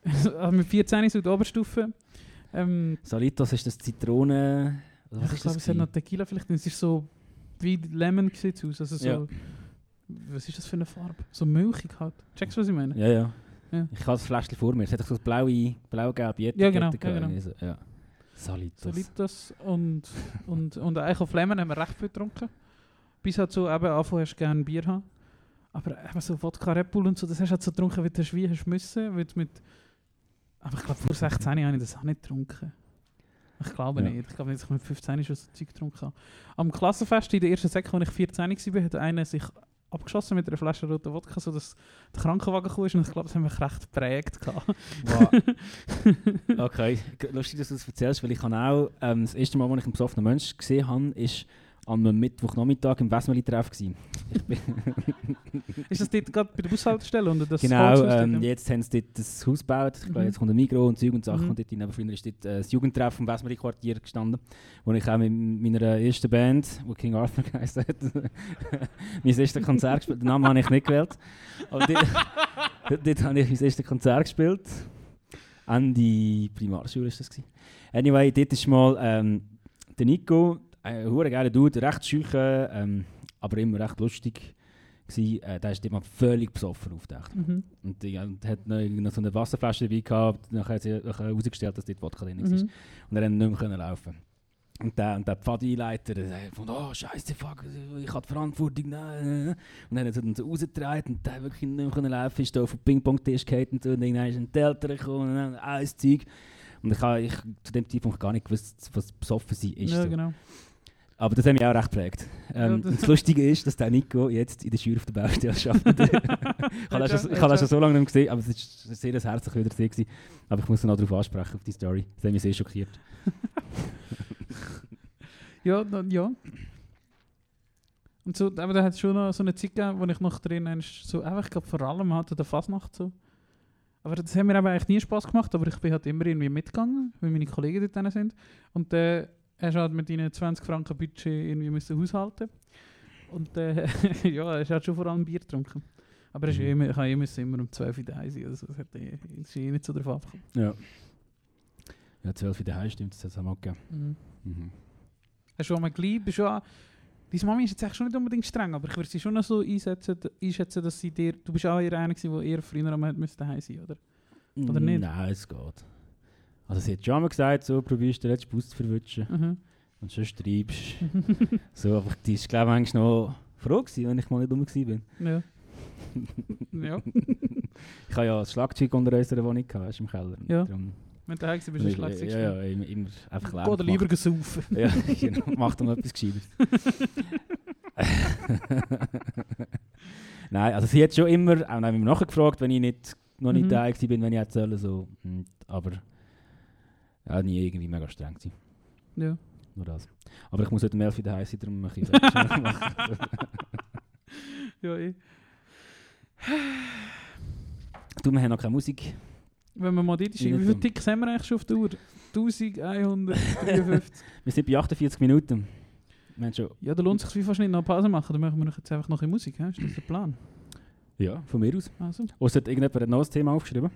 also mit 14 so in der Oberstufe. Ähm, Salitos ist das Zitrone... Was ich ist glaube, das? es hat noch? Tequila vielleicht. Es ist so wie Lemon sieht aus. Also so, Ja. Was ist das für eine Farbe? So milchig halt. Checkst du, was ich meine? Ja, ja. Ja. Ich habe das Fläschchen vor mir. Es hat so das blaue, blau-gelbe Ja, genau, ja, genau. Also, ja. Salitos. Solitos und, und, und eigentlich auf Lemon haben wir recht viel getrunken. Bis halt so eben anfangen hast gerne Bier haben. Aber eben so Wodka Red Bull und so, das hast du halt so getrunken, wie du wie hast müssen. Mit, mit aber ich glaube, vor 16 habe ich das auch nicht getrunken. Ich glaube Ja. nicht. Ich glaube nicht, dass ich mit 15 schon so Zeug getrunken habe. Am Klassenfest in der ersten Sek, als ich 14 war, hat einer sich abgeschossen mit einer Flasche roter Wodka, sodass der Krankenwagen kam. Und ich glaube, das haben mich recht geprägt. Wow. okay, lustig, dass du das erzählst, weil ich habe auch, ähm, das erste Mal, als ich einen besoffenen Menschen gesehen habe, ist an einem Mittwochnachmittag im bin Ist das dort gerade bei der Bushaltestelle? Oder das genau, dort, ähm, jetzt haben sie dort das Haus gebaut. Ich glaube, Mhm. jetzt kommt ein Mikro und Zeug und Sachen Mhm. und dort. Aber früher ist dort äh, das Jugendtreff vom Westmeli-Quartier gestanden, wo ich auch mit meiner ersten Band, die King Arthur geheißen hat, mein erstes Konzert gespielt. Den Namen habe ich nicht gewählt. Aber die, dort habe ich mein erstes Konzert gespielt. Ende Primarschule war das. Gewesen. Anyway, dort ist mal ähm, der Nico, ein äh, geiler Dude, recht schüche, ähm, aber immer recht lustig. Gewesen. Äh, der ist mal völlig besoffen aufgetaucht. Mhm. Und, die, und hat noch, noch so eine Wasserflasche dabei gehabt. Dann hat sie herausgestellt, dass dort Wodka drin. Mhm. Und er konnte nicht mehr laufen. Und der, und der Pfadileiter der von, oh Scheiße, fuck, ich habe die Verantwortung, nein. Und dann hat er so rausgetragen und der wirklich nicht mehr laufen ist da auf den Ping-Pong-Tisch gehalten und so. Und dann ist ein Eltern gekommen und alles Zeug. Und ich habe ich, zu dem Zeitpunkt gar nicht gewusst, was besoffen sein ist. Ja, so. genau. Aber das hat mich auch recht geprägt. Ähm, Ja, das- das Lustige ist, dass der Nico jetzt in der Schür auf der Baustelle arbeitet. ich habe ihn schon- so lange nicht gesehen, aber es war sehr ein herzlich wieder gewesen. Aber ich muss noch darauf ansprechen, auf die Story. Das hat mich sehr schockiert. Ja, na, ja. Und so, aber da hat es schon noch so eine Zeit gegeben, wo ich noch drin so einfach, ich glaube vor allem hatte der Fasnacht so. Aber das hat mir aber eigentlich nie Spaß gemacht, aber ich bin halt immer irgendwie mitgegangen, weil meine Kollegen dort sind. Und äh, er hat mit ihnen 20 Franken Budget irgendwie müssen haushalten. Und äh, ja, er hat schon vor allem Bier getrunken. Aber er Mhm. eh immer, ich eh immer um 12 Uhr daheim sein, also das hat eh, ist eh nicht so drauf abgekommen. Ja. Ja, 12 in der Heim stimmt, das hat es auch gegeben. Mhm. Mhm. Hast du schon mal geliebt? Bist du auch, deine Mami ist jetzt eigentlich schon nicht unbedingt streng, aber ich würde sie schon noch so einsetzen, einschätzen, dass sie dir... Du bist auch eher einer gewesen, der eher früher am daheim sein, oder? Oder nicht? Nein, es geht. Also sie hat schon mal gesagt, so probierst du den letzten Bus zu verwutschen Mhm. und sonst treibst So, aber die ist glaube ich manchmal noch froh gewesen, wenn ich mal nicht gewesen bin. ja. ja. Ich habe ja das Schlagzeug unter unserer Wohnung gehabt, du, im Keller. Ja. darum- Wenn du daheim bist, bist du ja, ja, ja, immer, immer einfach Lärm Oder lieber gesaufen. Ja, genau, mach doch mal etwas Gescheites. Nein, also sie hat schon immer, auch noch immer nachgefragt, wenn ich nicht, noch nicht Mhm. da gewesen bin, wenn ich hätte sollen, so. Aber ja, nie irgendwie mega streng gewesen. Ja. Nur das. Aber ich muss heute 11 Uhr daheim sein, darum ein bisschen machen. ja, eh. Du, wir haben noch keine Musik. Wenn wir mal dort Nicht schauen, wie viele dumm. Ticks haben wir eigentlich schon auf der Uhr? 1153. Wir sind bei 48 Minuten. Schon, ja, da lohnt es sich fast nicht noch Pause machen, dann machen wir jetzt einfach noch ein Musik. He? Ist das der Plan? ja, von mir aus. Also. Oder hat irgendjemand ein neues Thema aufgeschrieben?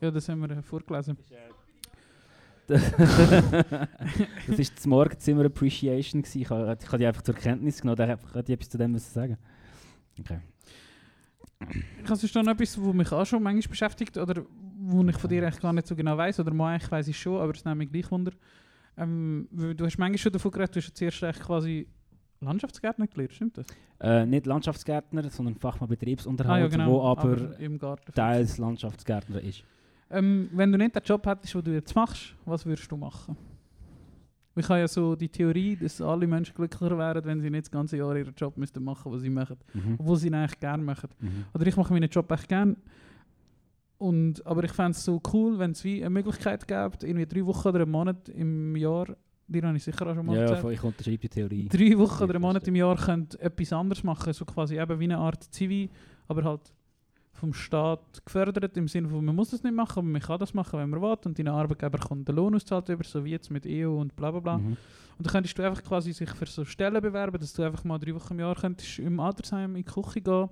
Ja, das haben wir vorgelesen. das war das Morgenzimmer Appreciation. Gewesen. Ich habe, ich habe die einfach zur Kenntnis genommen. Da hätte ich etwas zu dem müssen sagen Okay. Ich habe noch etwas, was mich auch schon manchmal beschäftigt oder wo ich von dir eigentlich gar nicht so genau weiß oder mal eigentlich weiß ich schon, aber es nimmt mich gleich Wunder. Ähm, du hast manchmal schon davon geredet, du hast zuerst eigentlich quasi Landschaftsgärtner gelernt, stimmt das? Äh, nicht Landschaftsgärtner, sondern Fachmann Betriebsunterhalt, Ah, genau. wo aber, im Garten. teils Landschaftsgärtner ist. Ähm, wenn du nicht den Job hättest, den du jetzt machst, was würdest du machen? Ich habe ja so die Theorie, dass alle Menschen glücklicher wären, wenn sie nicht das ganze Jahr ihren Job müssten machen, was sie machen, Mhm. obwohl sie ihn eigentlich gerne machen. Mhm. Oder ich mache meinen Job echt gern. Und, aber ich fände es so cool, wenn es wie eine Möglichkeit gäbe, irgendwie drei Wochen oder einen Monat im Jahr, dir habe ich sicher auch schon mal Ja, ja, gesagt, voll, ich unterschreibe die Theorie. drei Wochen oder einen Monat im Jahr könnt etwas anderes machen, so quasi eben wie eine Art Zivi, aber halt vom Staat gefördert, im Sinne von, man muss das nicht machen, aber man kann das machen, wenn man will und dein Arbeitgeber kommt den Lohn auszahlt über, so wie jetzt mit EU und bla bla bla. Mhm. Und dann könntest du einfach quasi sich für so Stellen bewerben, dass du einfach mal drei Wochen im Jahr könntest im Altersheim in die Küche gehen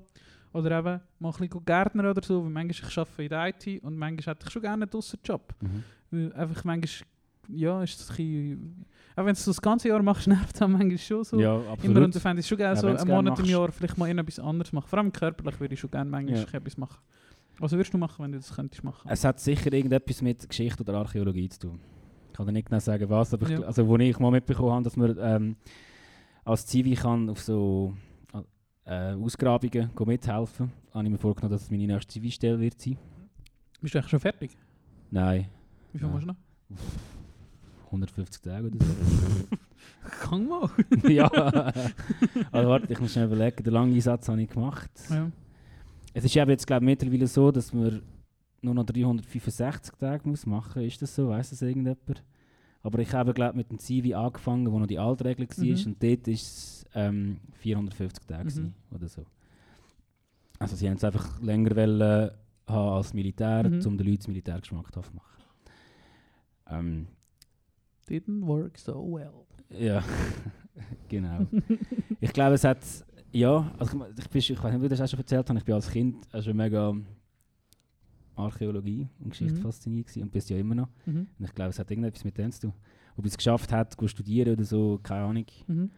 oder eben mal ein bisschen Gärtner oder so, weil manchmal ich arbeite in der IT und manchmal hätte ich schon gerne einen Draussen-Job. Mhm. Weil einfach manchmal, ja, ist es ein bisschen, auch wenn du das ganze Jahr machst, nervt es auch manchmal schon so. Ja, Immer absolut. und dann fände ich es schon gerne Ja, so einen Monat im. Jahr vielleicht mal etwas anderes machen. Vor allem körperlich würde ich schon gerne manchmal Ja. etwas machen. Was würdest du machen, wenn du das könntest machen? Es hat sicher irgendetwas mit Geschichte oder Archäologie zu tun. Ich kann dir nicht genau sagen, was, aber Ja. ich, also, wo ich mal mitbekommen habe, dass man ähm, als Zivi kann auf so äh, Ausgrabungen mithelfen habe ich mir vorgenommen, dass es meine nächste Zivi-Stelle wird sein. Bist du eigentlich schon fertig? Nein, Wie viel Ja. musst du noch? 150 Tage oder so. Gang mal. ja. also warte, ich muss schnell überlegen, den langen Einsatz habe ich gemacht. Ja. Es ist eben jetzt glaube ich mittlerweile so, dass man nur noch 365 Tage muss machen muss. Ist das so? Weiß das irgendjemand? Aber ich habe glaube mit dem Zivi angefangen, wo noch die alte Regel war Mhm. und dort ist es ähm, 450 Tage Mhm. oder so. Also sie haben es einfach länger wollen, haben als Militär, Mhm. um den Leuten das Militärgeschmack zu machen. Ähm, Didn't work so well. ja, Genau. ich glaube, es hat. Ja, also ich, ich, bin, ich weiß nicht, wie du das auch schon erzählt hast, ich bin als Kind schon mega Archäologie und Geschichte Mhm. fasziniert gewesen und bist ja immer noch. Mhm. Und ich glaube, es hat irgendetwas mit dem zu tun. Ob es geschafft hat, zu studieren oder so, keine Ahnung. Mhm.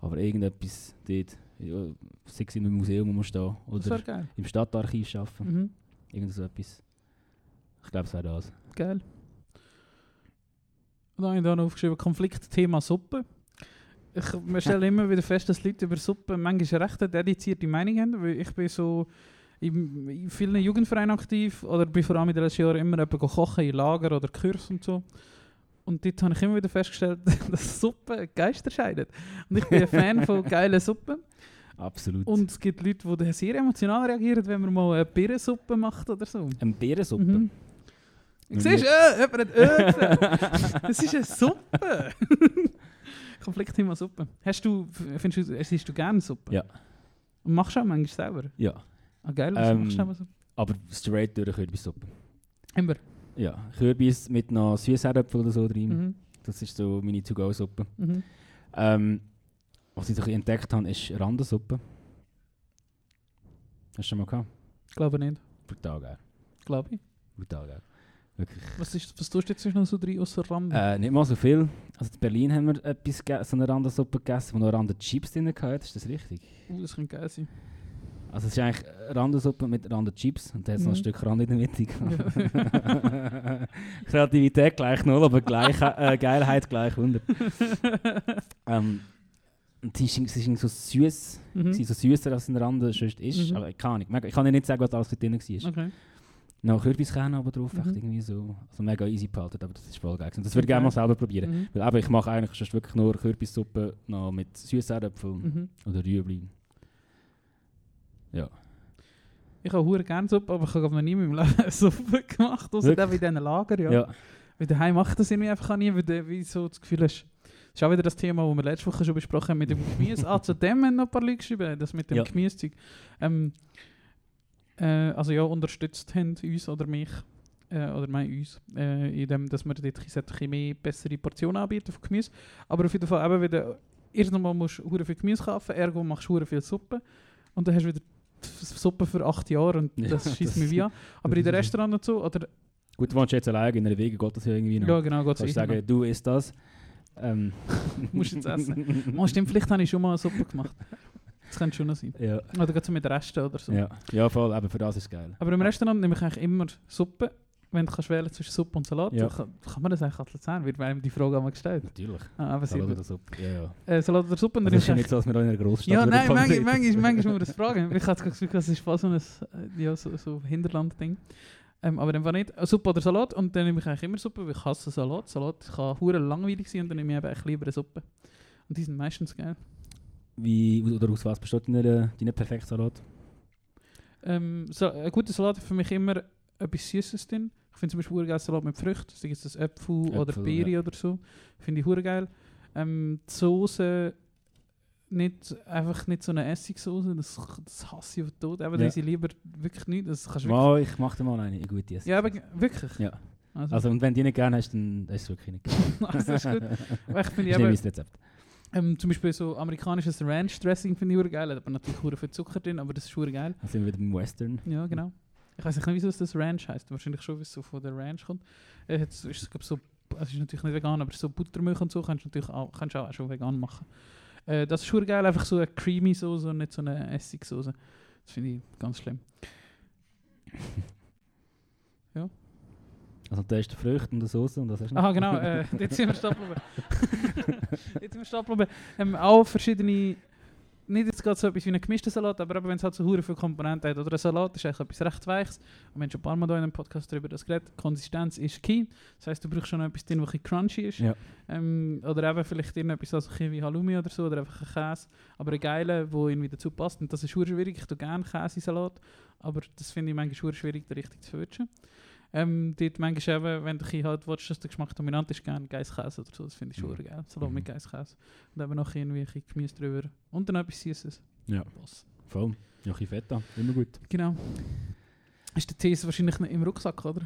Aber irgendetwas dort, ja, sei es in einem Museum, man stehen oder im Stadtarchiv arbeiten. Mhm. Irgend so etwas. Ich glaube, es wäre das. Geil. Dann habe ich da noch aufgeschrieben, Konfliktthema Suppe. Ich, wir stellen immer wieder fest, dass Leute über Suppe manchmal eine recht dedizierte Meinung haben, weil ich bin so in, in vielen Jugendvereinen aktiv oder bin vor allem in den letzten Jahren immer jemand kochen in Lager oder Kurs und so. Und dort habe ich immer wieder festgestellt, dass Suppe Geister scheidet. Und ich bin ein Fan von geilen Suppen. Absolut. Und es gibt Leute, die sehr emotional reagieren, wenn man mal eine Birnensuppe macht oder so. eine Beerensuppe. Mhm. Sehe, nie- äh, jemand hat äh gesagt. Es ist eine Suppe. Konfliktthema Suppe. Hast du, findest du, isst du gerne Suppe? Ja. Und machst du auch manchmal selber? Ja, Ah, geil, was Ähm, machst du selber so? aber straight durch Kürbissuppe. Immer. Ja, Kürbis mit noch Süßerdöpfel oder so drin. Mhm. Das ist so meine To-Go-Suppe. Mhm. Ähm, was ich so entdeckt habe, ist Randensuppe. Hast du schon mal gehabt? Glaube nicht. Brutal geil. Glaube ich. Brutal geil. Wirklich. Was, ist, was tust du jetzt noch so drin außer Rand? Äh, nicht mal so viel. Also in Berlin haben wir etwas so eine Randensuppe gegessen, wo noch Randenchips drin hatte. Ist das richtig? Uh, das könnte geil sein. Also es ist eigentlich Randensuppe mit Randenchips und da hat es noch ein Mhm. Stück Rand in der Mitte. Kreativität gleich null, aber gleich, äh, Geilheit gleich 100. ähm, und sie ist, sie ist so süß, Mhm. sie ist so süßer als in Randen sonst ist. Mhm. Aber keine Ahnung. Ich kann dir nicht sagen, was alles drin war. Okay. Noch Kürbiskerne oben drauf, echt Mhm. irgendwie so, so mega easy behalten, aber das ist voll geil. Und das würde ich gerne mal selber probieren. Mhm. Weil eben, ich mache eigentlich sonst wirklich nur Kürbissuppe noch mit Süßerdöpfeln Mhm. oder Rüebli. Ja. Ich habe hure gerne Suppe, aber ich habe noch nie in meinem Leben Suppe gemacht, außer dann in diesen Lager. Ja. ja. Weil daheim macht das irgendwie einfach nie, weil du wie so das Gefühl hast, das ist auch wieder das Thema, das wir letzte Woche schon besprochen haben mit dem Gemüse. ah, zu dem haben noch ein paar Leute geschrieben, das mit dem Ja. Gemüsezeug. Ähm, äh, also ja, unterstützt haben uns oder mich, äh, oder mein uns, äh, in dem, dass wir dort ein mehr bessere Portionen anbieten von Gemüse. Aber auf jeden Fall eben wieder, erst einmal musst du viel Gemüse kaufen, ergo machst du viel Suppe. Und dann hast du wieder Suppe für acht Jahre und Ja, das schießt mich wie an. Aber in den Restaurants und so, oder, Gut, du wohnst jetzt alleine in einer Wege, geht das ja irgendwie noch. ja genau, du sei Dank. sagen, du isst das. Ähm. Musst jetzt essen. Oh, stimmt, vielleicht habe ich schon mal eine Suppe gemacht. Das könnte schon noch sein. ja. Oder geht so mit Resten oder so. ja. Ja, voll, aber für das ist es geil. Aber im Restaurant nehme ich eigentlich immer Suppe. Wenn du kannst wählen zwischen Suppe und Salat, Ja. kann, kann man das eigentlich als Luzern, wird einem die Frage einmal gestellt. Natürlich. Ah, aber Salat oder Suppe. Ja, ja. Äh, Salat oder Suppe? Also es ist ja nicht ich so, als wir in einer Großstadt ja, nein, manchmal, manchmal, manchmal muss man das fragen. Ich hatte das Gefühl, das ist fast so ein äh, ja, so, so Hinterland-Ding. Ähm, aber dann war nicht Suppe oder Salat. Und dann nehme ich eigentlich immer Suppe, weil ich hasse Salat. Salat kann hure langweilig sein und dann nehme ich eben lieber eine Suppe. Und die sind meistens geil. Wie, oder aus was besteht dein, dein perfekter Salat? Ähm, so, ein guter Salat hat für mich immer etwas Süßes drin. Ich finde zum Beispiel geil Salat mit Früchten, sei es das Äpfel, oder Äpfel, Beere oder so. Finde ich geil. Ähm, die Soße nicht einfach nicht so eine Essigsoße, das, das hasse ich Tod. Aber Ja. ja. ich lieber wirklich nicht. Das kannst du wirklich, ich mache dir mal eine, eine gute Essen. ja, aber wirklich. Ja. Also, Also, und wenn du die nicht gerne hast, dann ist es wirklich nicht also das ist gut. Ich ist nicht aber, mein Rezept. Ähm, zum Beispiel so amerikanisches Ranch Dressing finde ich geil. Da hat aber natürlich hure viel Zucker drin, aber das ist hure geil. Dann sind wir wieder beim Western. Ja, genau. Ich weiß nicht, wieso es das Ranch heißt. Wahrscheinlich schon, wie es so von der Ranch kommt. Äh, jetzt ist es glaub, so, also es ist natürlich nicht vegan, aber so Buttermilch und so kannst du natürlich auch, kannst auch schon vegan machen. Äh, das ist schon geil, einfach so eine creamy Soße und nicht so eine Essigsoße. Das finde ich ganz schlimm. Also da ist die Früchte und die Soße und das hast du. Aha, genau, äh, jetzt sind wir geblieben. jetzt sind wir geblieben. Ähm, auch verschiedene, nicht jetzt gerade so etwas wie ein gemischter Salat, aber wenn es halt so hure viele Komponenten hat. Oder ein Salat ist eigentlich etwas recht Weiches. Und wir haben schon ein paar Mal hier in einem Podcast darüber das geredet. Konsistenz ist key. Das heisst, du brauchst schon etwas drin, was ein crunchy ist. Ja. Ähm, oder eben vielleicht irgendetwas also wie Halloumi oder so, oder einfach ein Käse. Aber ein geiler, der irgendwie dazu passt. Und das ist schwierig. Ich tue gerne Käsesalat, aber das finde ich manchmal schwierig, den richtig zu verwünschen. Ähm, dort manchmal eben, wenn du halt willst, dass der Geschmack dominant ist, gerne Geisskäse oder so. Das finde ich schon Mhm. geil. Salat Mhm. mit Geisskäse. Und eben noch irgendwie ein bisschen Gemüse drüber. Und dann etwas Süßes. Ja. Was? Voll. Ja, ein bisschen Fett. Immer gut. Genau. Ist der These wahrscheinlich im Rucksack, oder?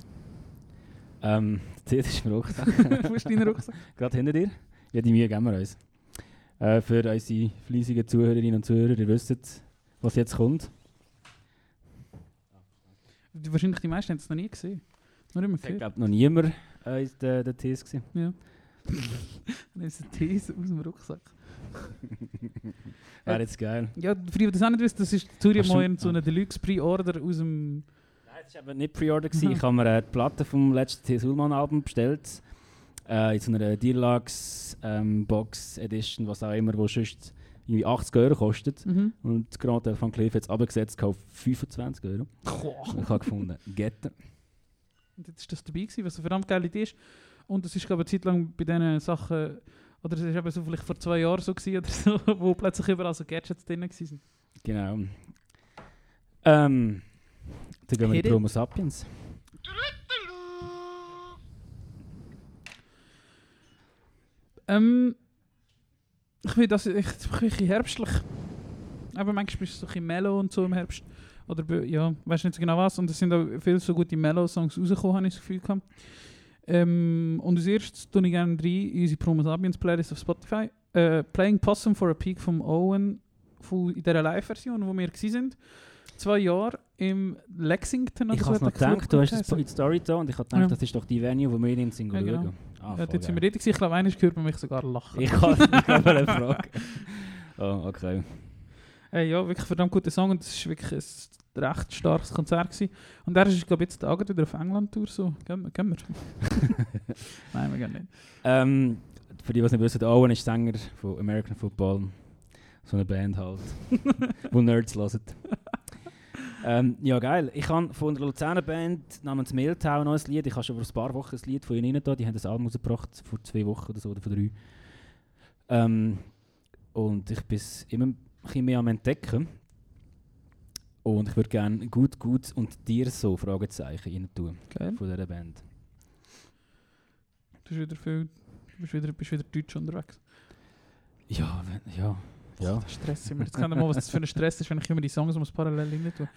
Ähm, die Zeit ist im Rucksack. Wo ist dein Rucksack? Gerade hinter dir. Ja, die Mühe geben wir uns. Äh, für unsere fleissigen Zuhörerinnen und Zuhörer, ihr wisst, was jetzt kommt. Wahrscheinlich die meisten haben es noch nie gesehen. Nur immer Ich gehört. glaube, noch niemand äh, ist der, der Tees gewesen. Ja. Ist eine These aus dem Rucksack. Wäre jetzt geil. Ja, für die, die das auch nicht wissen, das ist Zürich Hast du- mal in so Ah. eine Deluxe Pre-Order aus dem... Nein, das war eben nicht Pre-Order. Mhm. Ich habe mir äh, die Platte vom letzten T. Sulman-Album bestellt. Äh, in so einer Deluxe ähm, Box Edition, was auch immer, wo sonst irgendwie 80 Euro kostet. Mhm. Und gerade von Cliff jetzt abgesetzt auf 25 Euro. Boah. Ich habe gefunden, Gette. Und jetzt ist das dabei gewesen, was eine verdammt geile Idee ist. Und es ist, glaube ich, eine Zeit lang bei diesen Sachen, oder es ist eben so vielleicht vor zwei Jahren so gewesen oder so, wo plötzlich überall so Gadgets drin waren. Genau. Ähm, dann gehen wir in die. Promo Sapiens. Ähm, ich finde das echt ein bisschen herbstlich. Aber manchmal ist es so ein bisschen Mellow und so im Herbst. Oder ja, weiß nicht so genau was. Und es sind auch viele so gute Mellow-Songs rausgekommen, habe ich das Gefühl gehabt. Ähm, und als erstes tue ich gerne rein in unsere Promo Sapiens Playlist auf Spotify. Äh, Playing Possum for a Peak vom Owen von, in dieser Live-Version, wo wir sind. Zwei Jahre im Lexington Ich habe hat noch gedacht, du hast es in Story da und ich habe gedacht, Ja. das ist doch die Venue, wo wir in sind Ja, genau. Ah, Ja, dort sind wir richtig. Ich glaube, eines hört man mich sogar lachen. Ich habe ich hab eine Frage. Oh, okay. Äh, ja, wirklich verdammt guter Song und es war wirklich ein recht starkes Konzert. Gewesen. Und er ist, glaube ich, jetzt Tage wieder auf England-Tour. So. Gehen wir? Gehen wir? Nein, wir gehen nicht. Ähm, für die, die es nicht wissen, Owen ist Sänger von American Football. So eine Band halt, wo Nerds hören. ähm, ja, geil. Ich habe von einer Luzerner Band namens Mehltau noch ein Lied. Ich habe schon vor ein paar Wochen ein Lied von ihnen da. Die haben das Album rausgebracht, vor zwei Wochen oder so, oder vor drei. Ähm, und ich bin immer bisschen mehr am Entdecken. Und ich würde gerne «Gut, gut und dir so?» Fragezeichen rein tun Geil. von dieser Band. Du bist wieder, viel, du bist wieder, bist wieder deutsch unterwegs. Ja, wenn, ja, ja. Das Stress immer. Jetzt ihr mal, was das für ein Stress ist, wenn ich immer die Songs um parallel rein tue.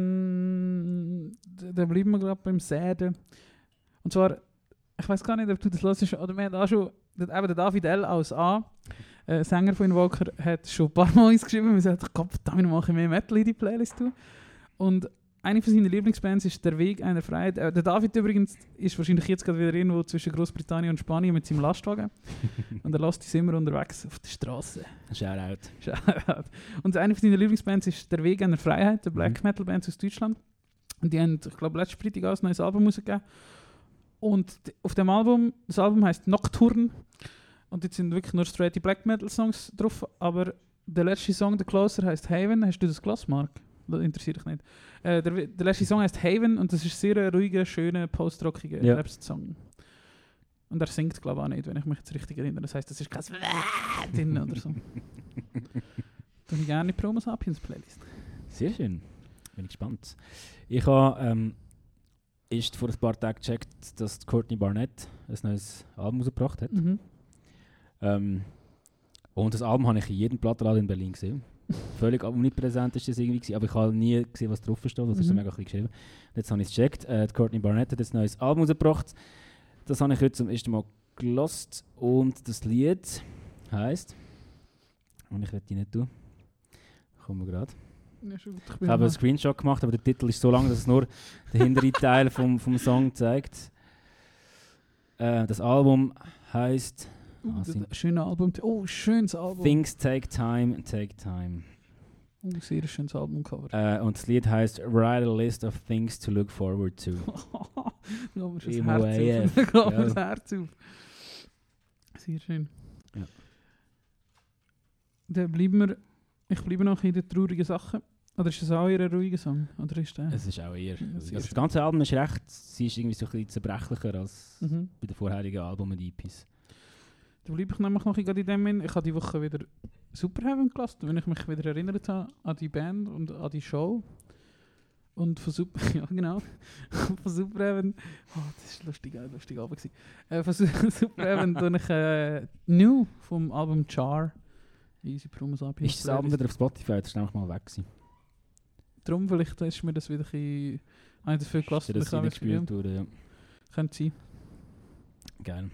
Ähm, d- dann bleiben wir gerade beim Säden. Und zwar, ich weiß gar nicht, ob du das hörst, oder wir haben auch schon, eben der David L. aus A, äh, Sänger von Invoker, hat schon ein paar Mal uns geschrieben, wir sagten, Gott verdammt, mache ich mehr Metal in die Playlist tun. Und eine von seinen Lieblingsbands ist Der Weg einer Freiheit. Äh, der David übrigens ist wahrscheinlich jetzt gerade wieder irgendwo zwischen Großbritannien und Spanien mit seinem Lastwagen. und er lässt uns immer unterwegs auf der Straße. Shoutout. Shoutout. Und eine von seinen Lieblingsbands ist Der Weg einer Freiheit, der Black Mhm. Metal Band aus Deutschland. Und die haben, ich glaube, letzten Freitag auch ein neues Album rausgegeben. Und auf dem Album, das Album heißt Nocturne. Und jetzt sind wirklich nur straight Black Metal Songs drauf. Aber der letzte Song, der Closer, heißt Haven. Hast du das Glas, Mark? Das interessiert dich nicht. Äh, der, der letzte Song heißt Haven und das ist sehr ein ruhiger, schöner, postrockiger Ja. Rap-Song. Und er singt, glaube ich, auch nicht, wenn ich mich jetzt richtig erinnere. Das heißt, das ist kein drin oder so. Dann gerne die Promo Sapiens Playlist. Sehr schön. Bin ich gespannt. Ich habe ähm, ist vor ein paar Tagen gecheckt, dass Courtney Barnett ein neues Album rausgebracht hat. Mhm. Ähm, und das Album habe ich in jedem Plattenladen in Berlin gesehen. Völlig omnipräsent ist das irgendwie, gewesen, aber ich habe nie gesehen, was drauf steht. Das ist so Mhm. mega klein geschrieben. Und Jetzt habe ich es gecheckt. Äh, Courtney Barnett hat ein neues Album rausgebracht. Das habe ich heute zum ersten Mal gelost und das Lied heißt und ich werde die nicht tun. Kommen wir gerade. Ich habe einen Screenshot gemacht, aber der Titel ist so lang, dass es nur den hinteren Teil vom, vom Song zeigt. Äh, das Album heißt Uh, Ah, schönes Album. Oh, schönes Album. Things Take Time, Take Time. Oh, sehr schönes Albumcover. Äh, und das Lied heißt Write a List of Things to Look Forward to. da haben wir schon das Herz auf. Da haben wir das Herz auf. Sehr schön. Ja. Dann bleiben wir, ich bleibe noch in den traurigen Sachen. Oder ist das auch eher ein ruhiger Song? Oder ist der? Es ist auch eher. Ja, Also das ganze Album ist recht. Sie ist irgendwie so ein bisschen zerbrechlicher als Mhm. bei den vorherigen Alben und EPs. Da bleibe ich nämlich noch in dem hin. Ich habe die Woche wieder Superheaven gelassen, wenn ich mich wieder erinnert habe an die Band und an die Show. Und von Super, ja genau, von Superheaven, oh, das war lustig, ein lustiger Abend. gewesen. Äh, von Su- Superheaven tue ich äh, New vom Album Char. Easy Promos ab. Ist das Album wieder auf Spotify? Das ist einfach mal weg gewesen. Darum vielleicht ist mir das wieder ein bisschen... Habe ich viel gelassen? Ist das wieder gespielt worden, ja. Könnte sein. Geil.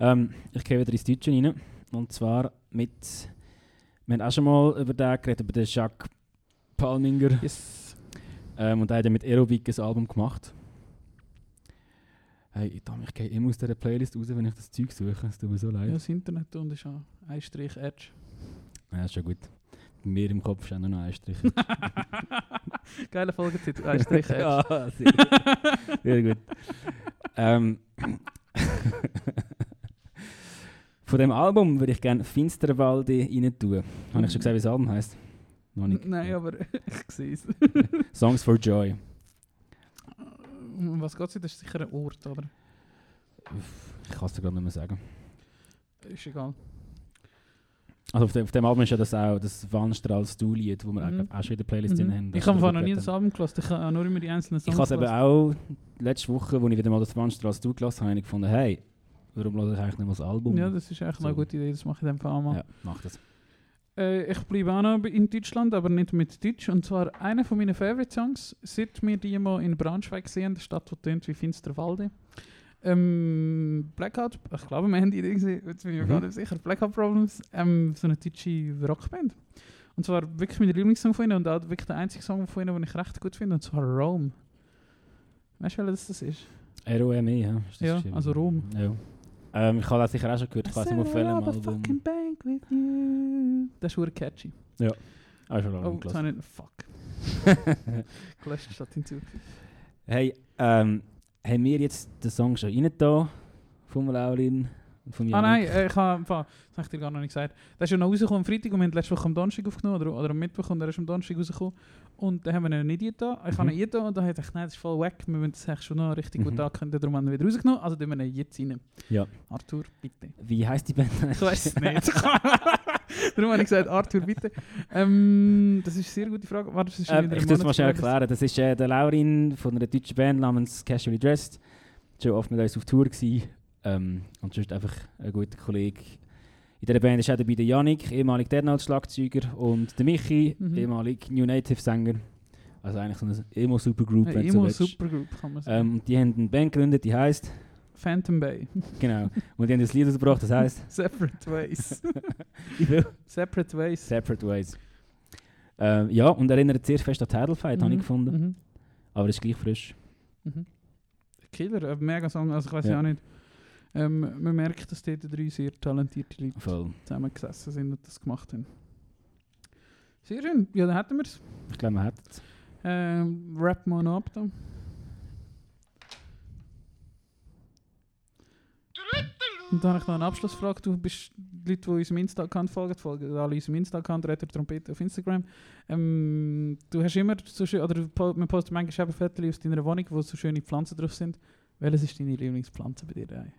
Ähm, ich gehe wieder ins Deutsche rein. Und zwar mit. Wir haben auch schon mal über den geredet, über den Jacques Palminger. Yes. Ähm, und er hat ja mit Aerobic ein Album gemacht. Hey, Tom, ich gehe immer aus dieser Playlist raus, wenn ich das Zeug suche. Es tut mir so Ja, leid. das Internet und ist auch ein Strich Edge. Ja, ist schon gut. Bei mir im Kopf ist auch noch ein Strich. Geile Folgetitel, ein Strich Edge. ja, sehr, sehr gut. ähm, von dem Album würde ich gerne Finsterwalde rein tun. Habe ich schon gesagt, wie das Album heisst? Noch nicht. Nein, aber ich sehe es. Songs for Joy. Um Was geht es? Das ist sicher ein Ort, aber Ich kann es dir gerade nicht mehr sagen. ist egal. Also auf dem, auf dem Album ist ja das auch das Wannstrahls Du-Lied, wo wir Mhm. auch, auch schon in der Playlist drin Mhm. haben. Ich habe vorhin noch nie das Album gelassen, ich habe nur immer die einzelnen Ich Songs habe es eben auch letzte Woche, als ich wieder mal das Wannstrahls Du gelassen habe, habe ich gefunden, hey, warum lasse ich eigentlich nicht mal das Album? Ja, das ist eigentlich So. eine gute Idee, das mache ich dann auch mal. ja mach das. Äh, ich bleibe auch noch in Deutschland, aber nicht mit Deutsch. Und zwar einer von meinen Favorite Songs, seit wir die mal in Braunschweig sehen, der Stadt, die tönt wie Finsterwalde. Ähm, Blackout, ich glaube, wir haben die Idee gesehen, jetzt bin ich mir Mhm. gar nicht sicher. Blackout Problems, ähm, so eine deutsche Rockband. Und zwar wirklich mein Lieblingssong von ihnen und auch wirklich der einzige Song von ihnen, den ich recht gut finde, und zwar Rome. Weißt du, welches das ist? R-O-M-E, ja. Ja, also Rom. Ja. Ähm, ich habe das sicher auch schon gehört, ich weiß nicht, auf welchem rob a Album. fucking bank with you. Das ist verdammt catchy. Ah, schon Oh, lange das gelassen. habe ich Fuck. Gelöscht statt hinzugefügt. Hey, ähm, haben wir jetzt den Song schon rein da von Laurin und von Ah nein, äh, ich habe, das habe ich dir gar noch nicht gesagt. Der ist ja noch rausgekommen am Freitag und wir haben letzte Woche am Donnerstag aufgenommen oder, oder am Mittwoch und er ist am Donnerstag rausgekommen. Und dann haben wir ihn nicht getan. Ich habe Mhm. ihn getan und dann habe ich gedacht, nein, das ist voll weg. Wir müssen das eigentlich schon noch richtig gut Mhm. ankündigen. Darum haben wir ihn wieder rausgenommen. Also tun wir ihn jetzt rein. Ja. Arthur, bitte. Wie heisst die Band? Ich weiß es nicht. Darum habe ich gesagt, Arthur, bitte. Ähm, das ist eine sehr gute Frage. Warte, das ist Ähm, wieder ich muss es mal schnell erklären. Das ist äh, der Laurin von einer deutschen Band namens Casually Dressed. Schon oft mit uns auf Tour gewesen. Ähm, und sonst einfach ein guter Kollege. In dieser Band ist auch dabei der Yannick, ehemalig Deadnote-Schlagzeuger, und der Michi, Mhm. ehemalig New Native-Sänger. Also eigentlich so eine Emo-Supergroup, wenn so Emo willst. Supergroup, kann man sagen. Ähm, und die haben eine Band gegründet, die heisst, Phantom Bay. genau, und die haben das Lied rausgebracht, das heisst, Separate Ways. Separate Ways. Separate Ways. Ähm, ja, und erinnert sehr fest an Title Fight, habe ich Mhm, gefunden. Mhm. Aber ist gleich frisch. Mhm. Killer, ein mega Song, also ich weiß. Ja. auch nicht. Ähm, man merkt, dass dort drei sehr talentierte Leute Voll. zusammengesessen sind und das gemacht haben. Sehr schön, ja, dann hätten wir es. Ich glaube, man hat es. Ähm, Rap mal noch ab da. Und dann habe ich noch eine Abschlussfrage. Du bist die Leute, die unserem Insta-Account folgen, folgen alle unserem Insta-Account, Retter Trompete auf Instagram. Ähm, du hast immer so schön, oder man postet manchmal eben Fotos aus deiner Wohnung, wo so schöne Pflanzen drauf sind. Welches ist deine Lieblingspflanze bei dir daheim?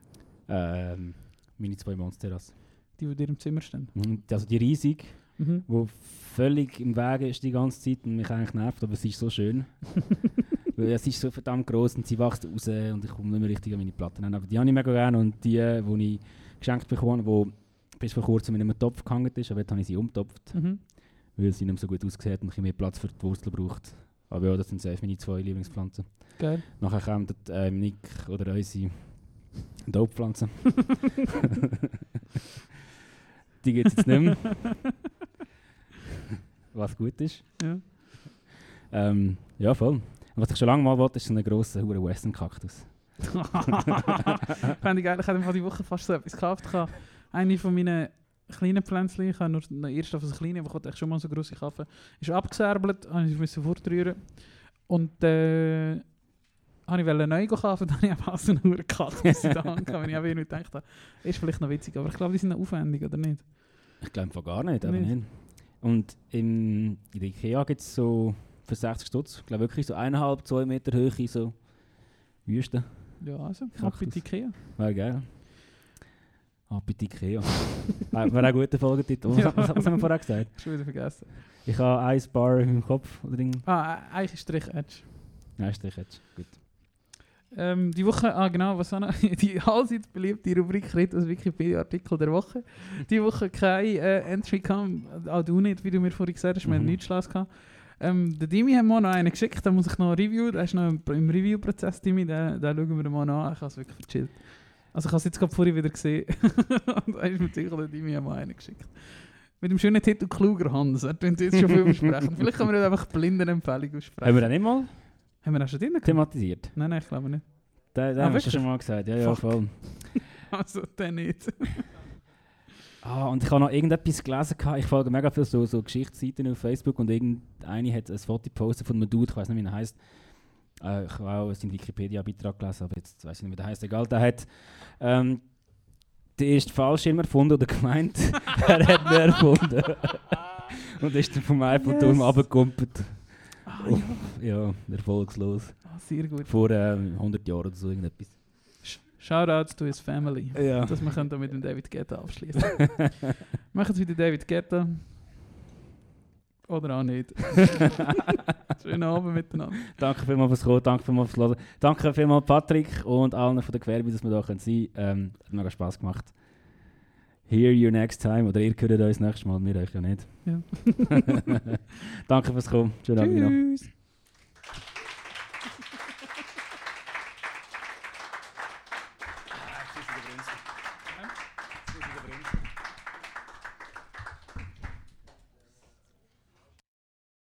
Ähm, meine zwei Monsteras. Die, die dir im Zimmer stehen? Mhm, Also die riesig, Mhm. wo völlig im Weg ist die ganze Zeit und mich eigentlich nervt, aber sie ist so schön. Weil sie ist so verdammt groß und sie wächst raus und ich komme nicht mehr richtig an meine Platten an. Aber die habe ich mega gerne und die, die ich geschenkt bekommen habe, die bis vor kurzem in einem Topf gehangen ist, aber jetzt habe ich sie umtopft, Mhm. weil sie nicht mehr so gut aussieht und ich mehr Platz für die Wurzel braucht. Aber ja, das sind safe meine zwei Lieblingspflanzen. Geil. Nachher kommt ähm, Nick oder unsere Dope-Pflanzen. die gibt es jetzt nicht mehr. Was gut ist. Ja. Ähm, ja, voll. Und was ich schon lange mal wollte, ist so einen grossen hure Western-Kaktus. Fände ich geil, ich habe einfach die Woche fast so etwas gekauft. Eine von meinen kleinen Pflänzchen, ich habe nur ersten auf so kleine, aber ich echt schon mal so grosse kaufen, ist abgesärbelt, habe ich müssen fortrühren. Und äh, habe ich neu kaufen, dann habe ich einfach so eine Uhr Kaktus in der Hand gehabt, wenn ich einfach nicht gedacht habe, ist vielleicht noch witzig, aber ich glaube, die sind noch aufwendig, oder nicht? Ich glaube von gar nicht, aber Nicht? nicht. Und in, in der Ikea gibt es so für 60 Stutz, ich glaube wirklich so eineinhalb, zwei Meter Höhe, so Wüste. Ja, also, ab in die Ikea. Wäre geil. Ab in die Ikea. Äh, Wäre auch ein guter Folgetitel. Was, Ja. was, was haben wir vorher gesagt? Schon wieder vergessen. Ich habe ein Bar im Kopf. Oder Ding. Ah, eigentlich Strich Edge. Nein, ist jetzt. Gut. Ähm, die Woche, ah genau, was auch noch, die allseits beliebte Rubrik Ritt aus Wikipedia-Artikel der Woche. Die Woche kein äh, Entry kam, auch du nicht, wie du mir vorhin gesagt hast, wir haben Mhm. nichts Schluss gehabt. Ähm, der Dimi hat mir noch einen geschickt, den muss ich noch reviewen, der ist noch im, im Review-Prozess, Dimi, den, den schauen wir mal an, ich habe es wirklich verchillt. Also ich habe es jetzt gerade vorhin wieder gesehen. und da ist mir sicher der Dimi mal einen geschickt. Mit dem schönen Titel Kluger Hans. Er tut jetzt schon viel versprechen. Vielleicht können wir nicht einfach blinden Empfehlung aussprechen. Haben wir den nicht mal Haben wir auch schon drin gehabt? thematisiert? Nein, nein, ich glaube nicht. Den, den Ah, hast du schon mal gesagt. Ja, ja, voll. Also, der nicht. Ah, und ich habe noch irgendetwas gelesen. Ich folge mega viel so, so Geschichtsseiten auf Facebook und irgendeine hat ein Foto gepostet von einem Dude, ich weiß nicht, wie er heißt. Äh, ich habe auch seinen Wikipedia-Beitrag gelesen, aber jetzt weiß ich nicht, wie der heißt. Egal, der hat ähm, den ersten Fallschirm erfunden oder gemeint, er hat ihn erfunden. und ist dann vom Eiffelturm Yes. runtergekumpelt. Ah, ja. Ja, erfolgslos. Ah, sehr gut. Vor ähm, 100 Jahren oder so irgendetwas. Sh- Shoutouts to his family. Ja. Dass wir können da mit dem David Guetta abschließen. Machen es wie der David Guetta. Oder auch nicht. Schönen Abend miteinander. Danke vielmals fürs Kommen, danke vielmals fürs Hören. Danke vielmals Patrick und allen von der Querbi, dass wir da können sein können. Ähm, hat mega Spass gemacht. Hear you next time. Oder ihr hört uns nächstes Mal, wir euch ja nicht. Ja. danke fürs Kommen. Schönen Abend noch. Tschüss.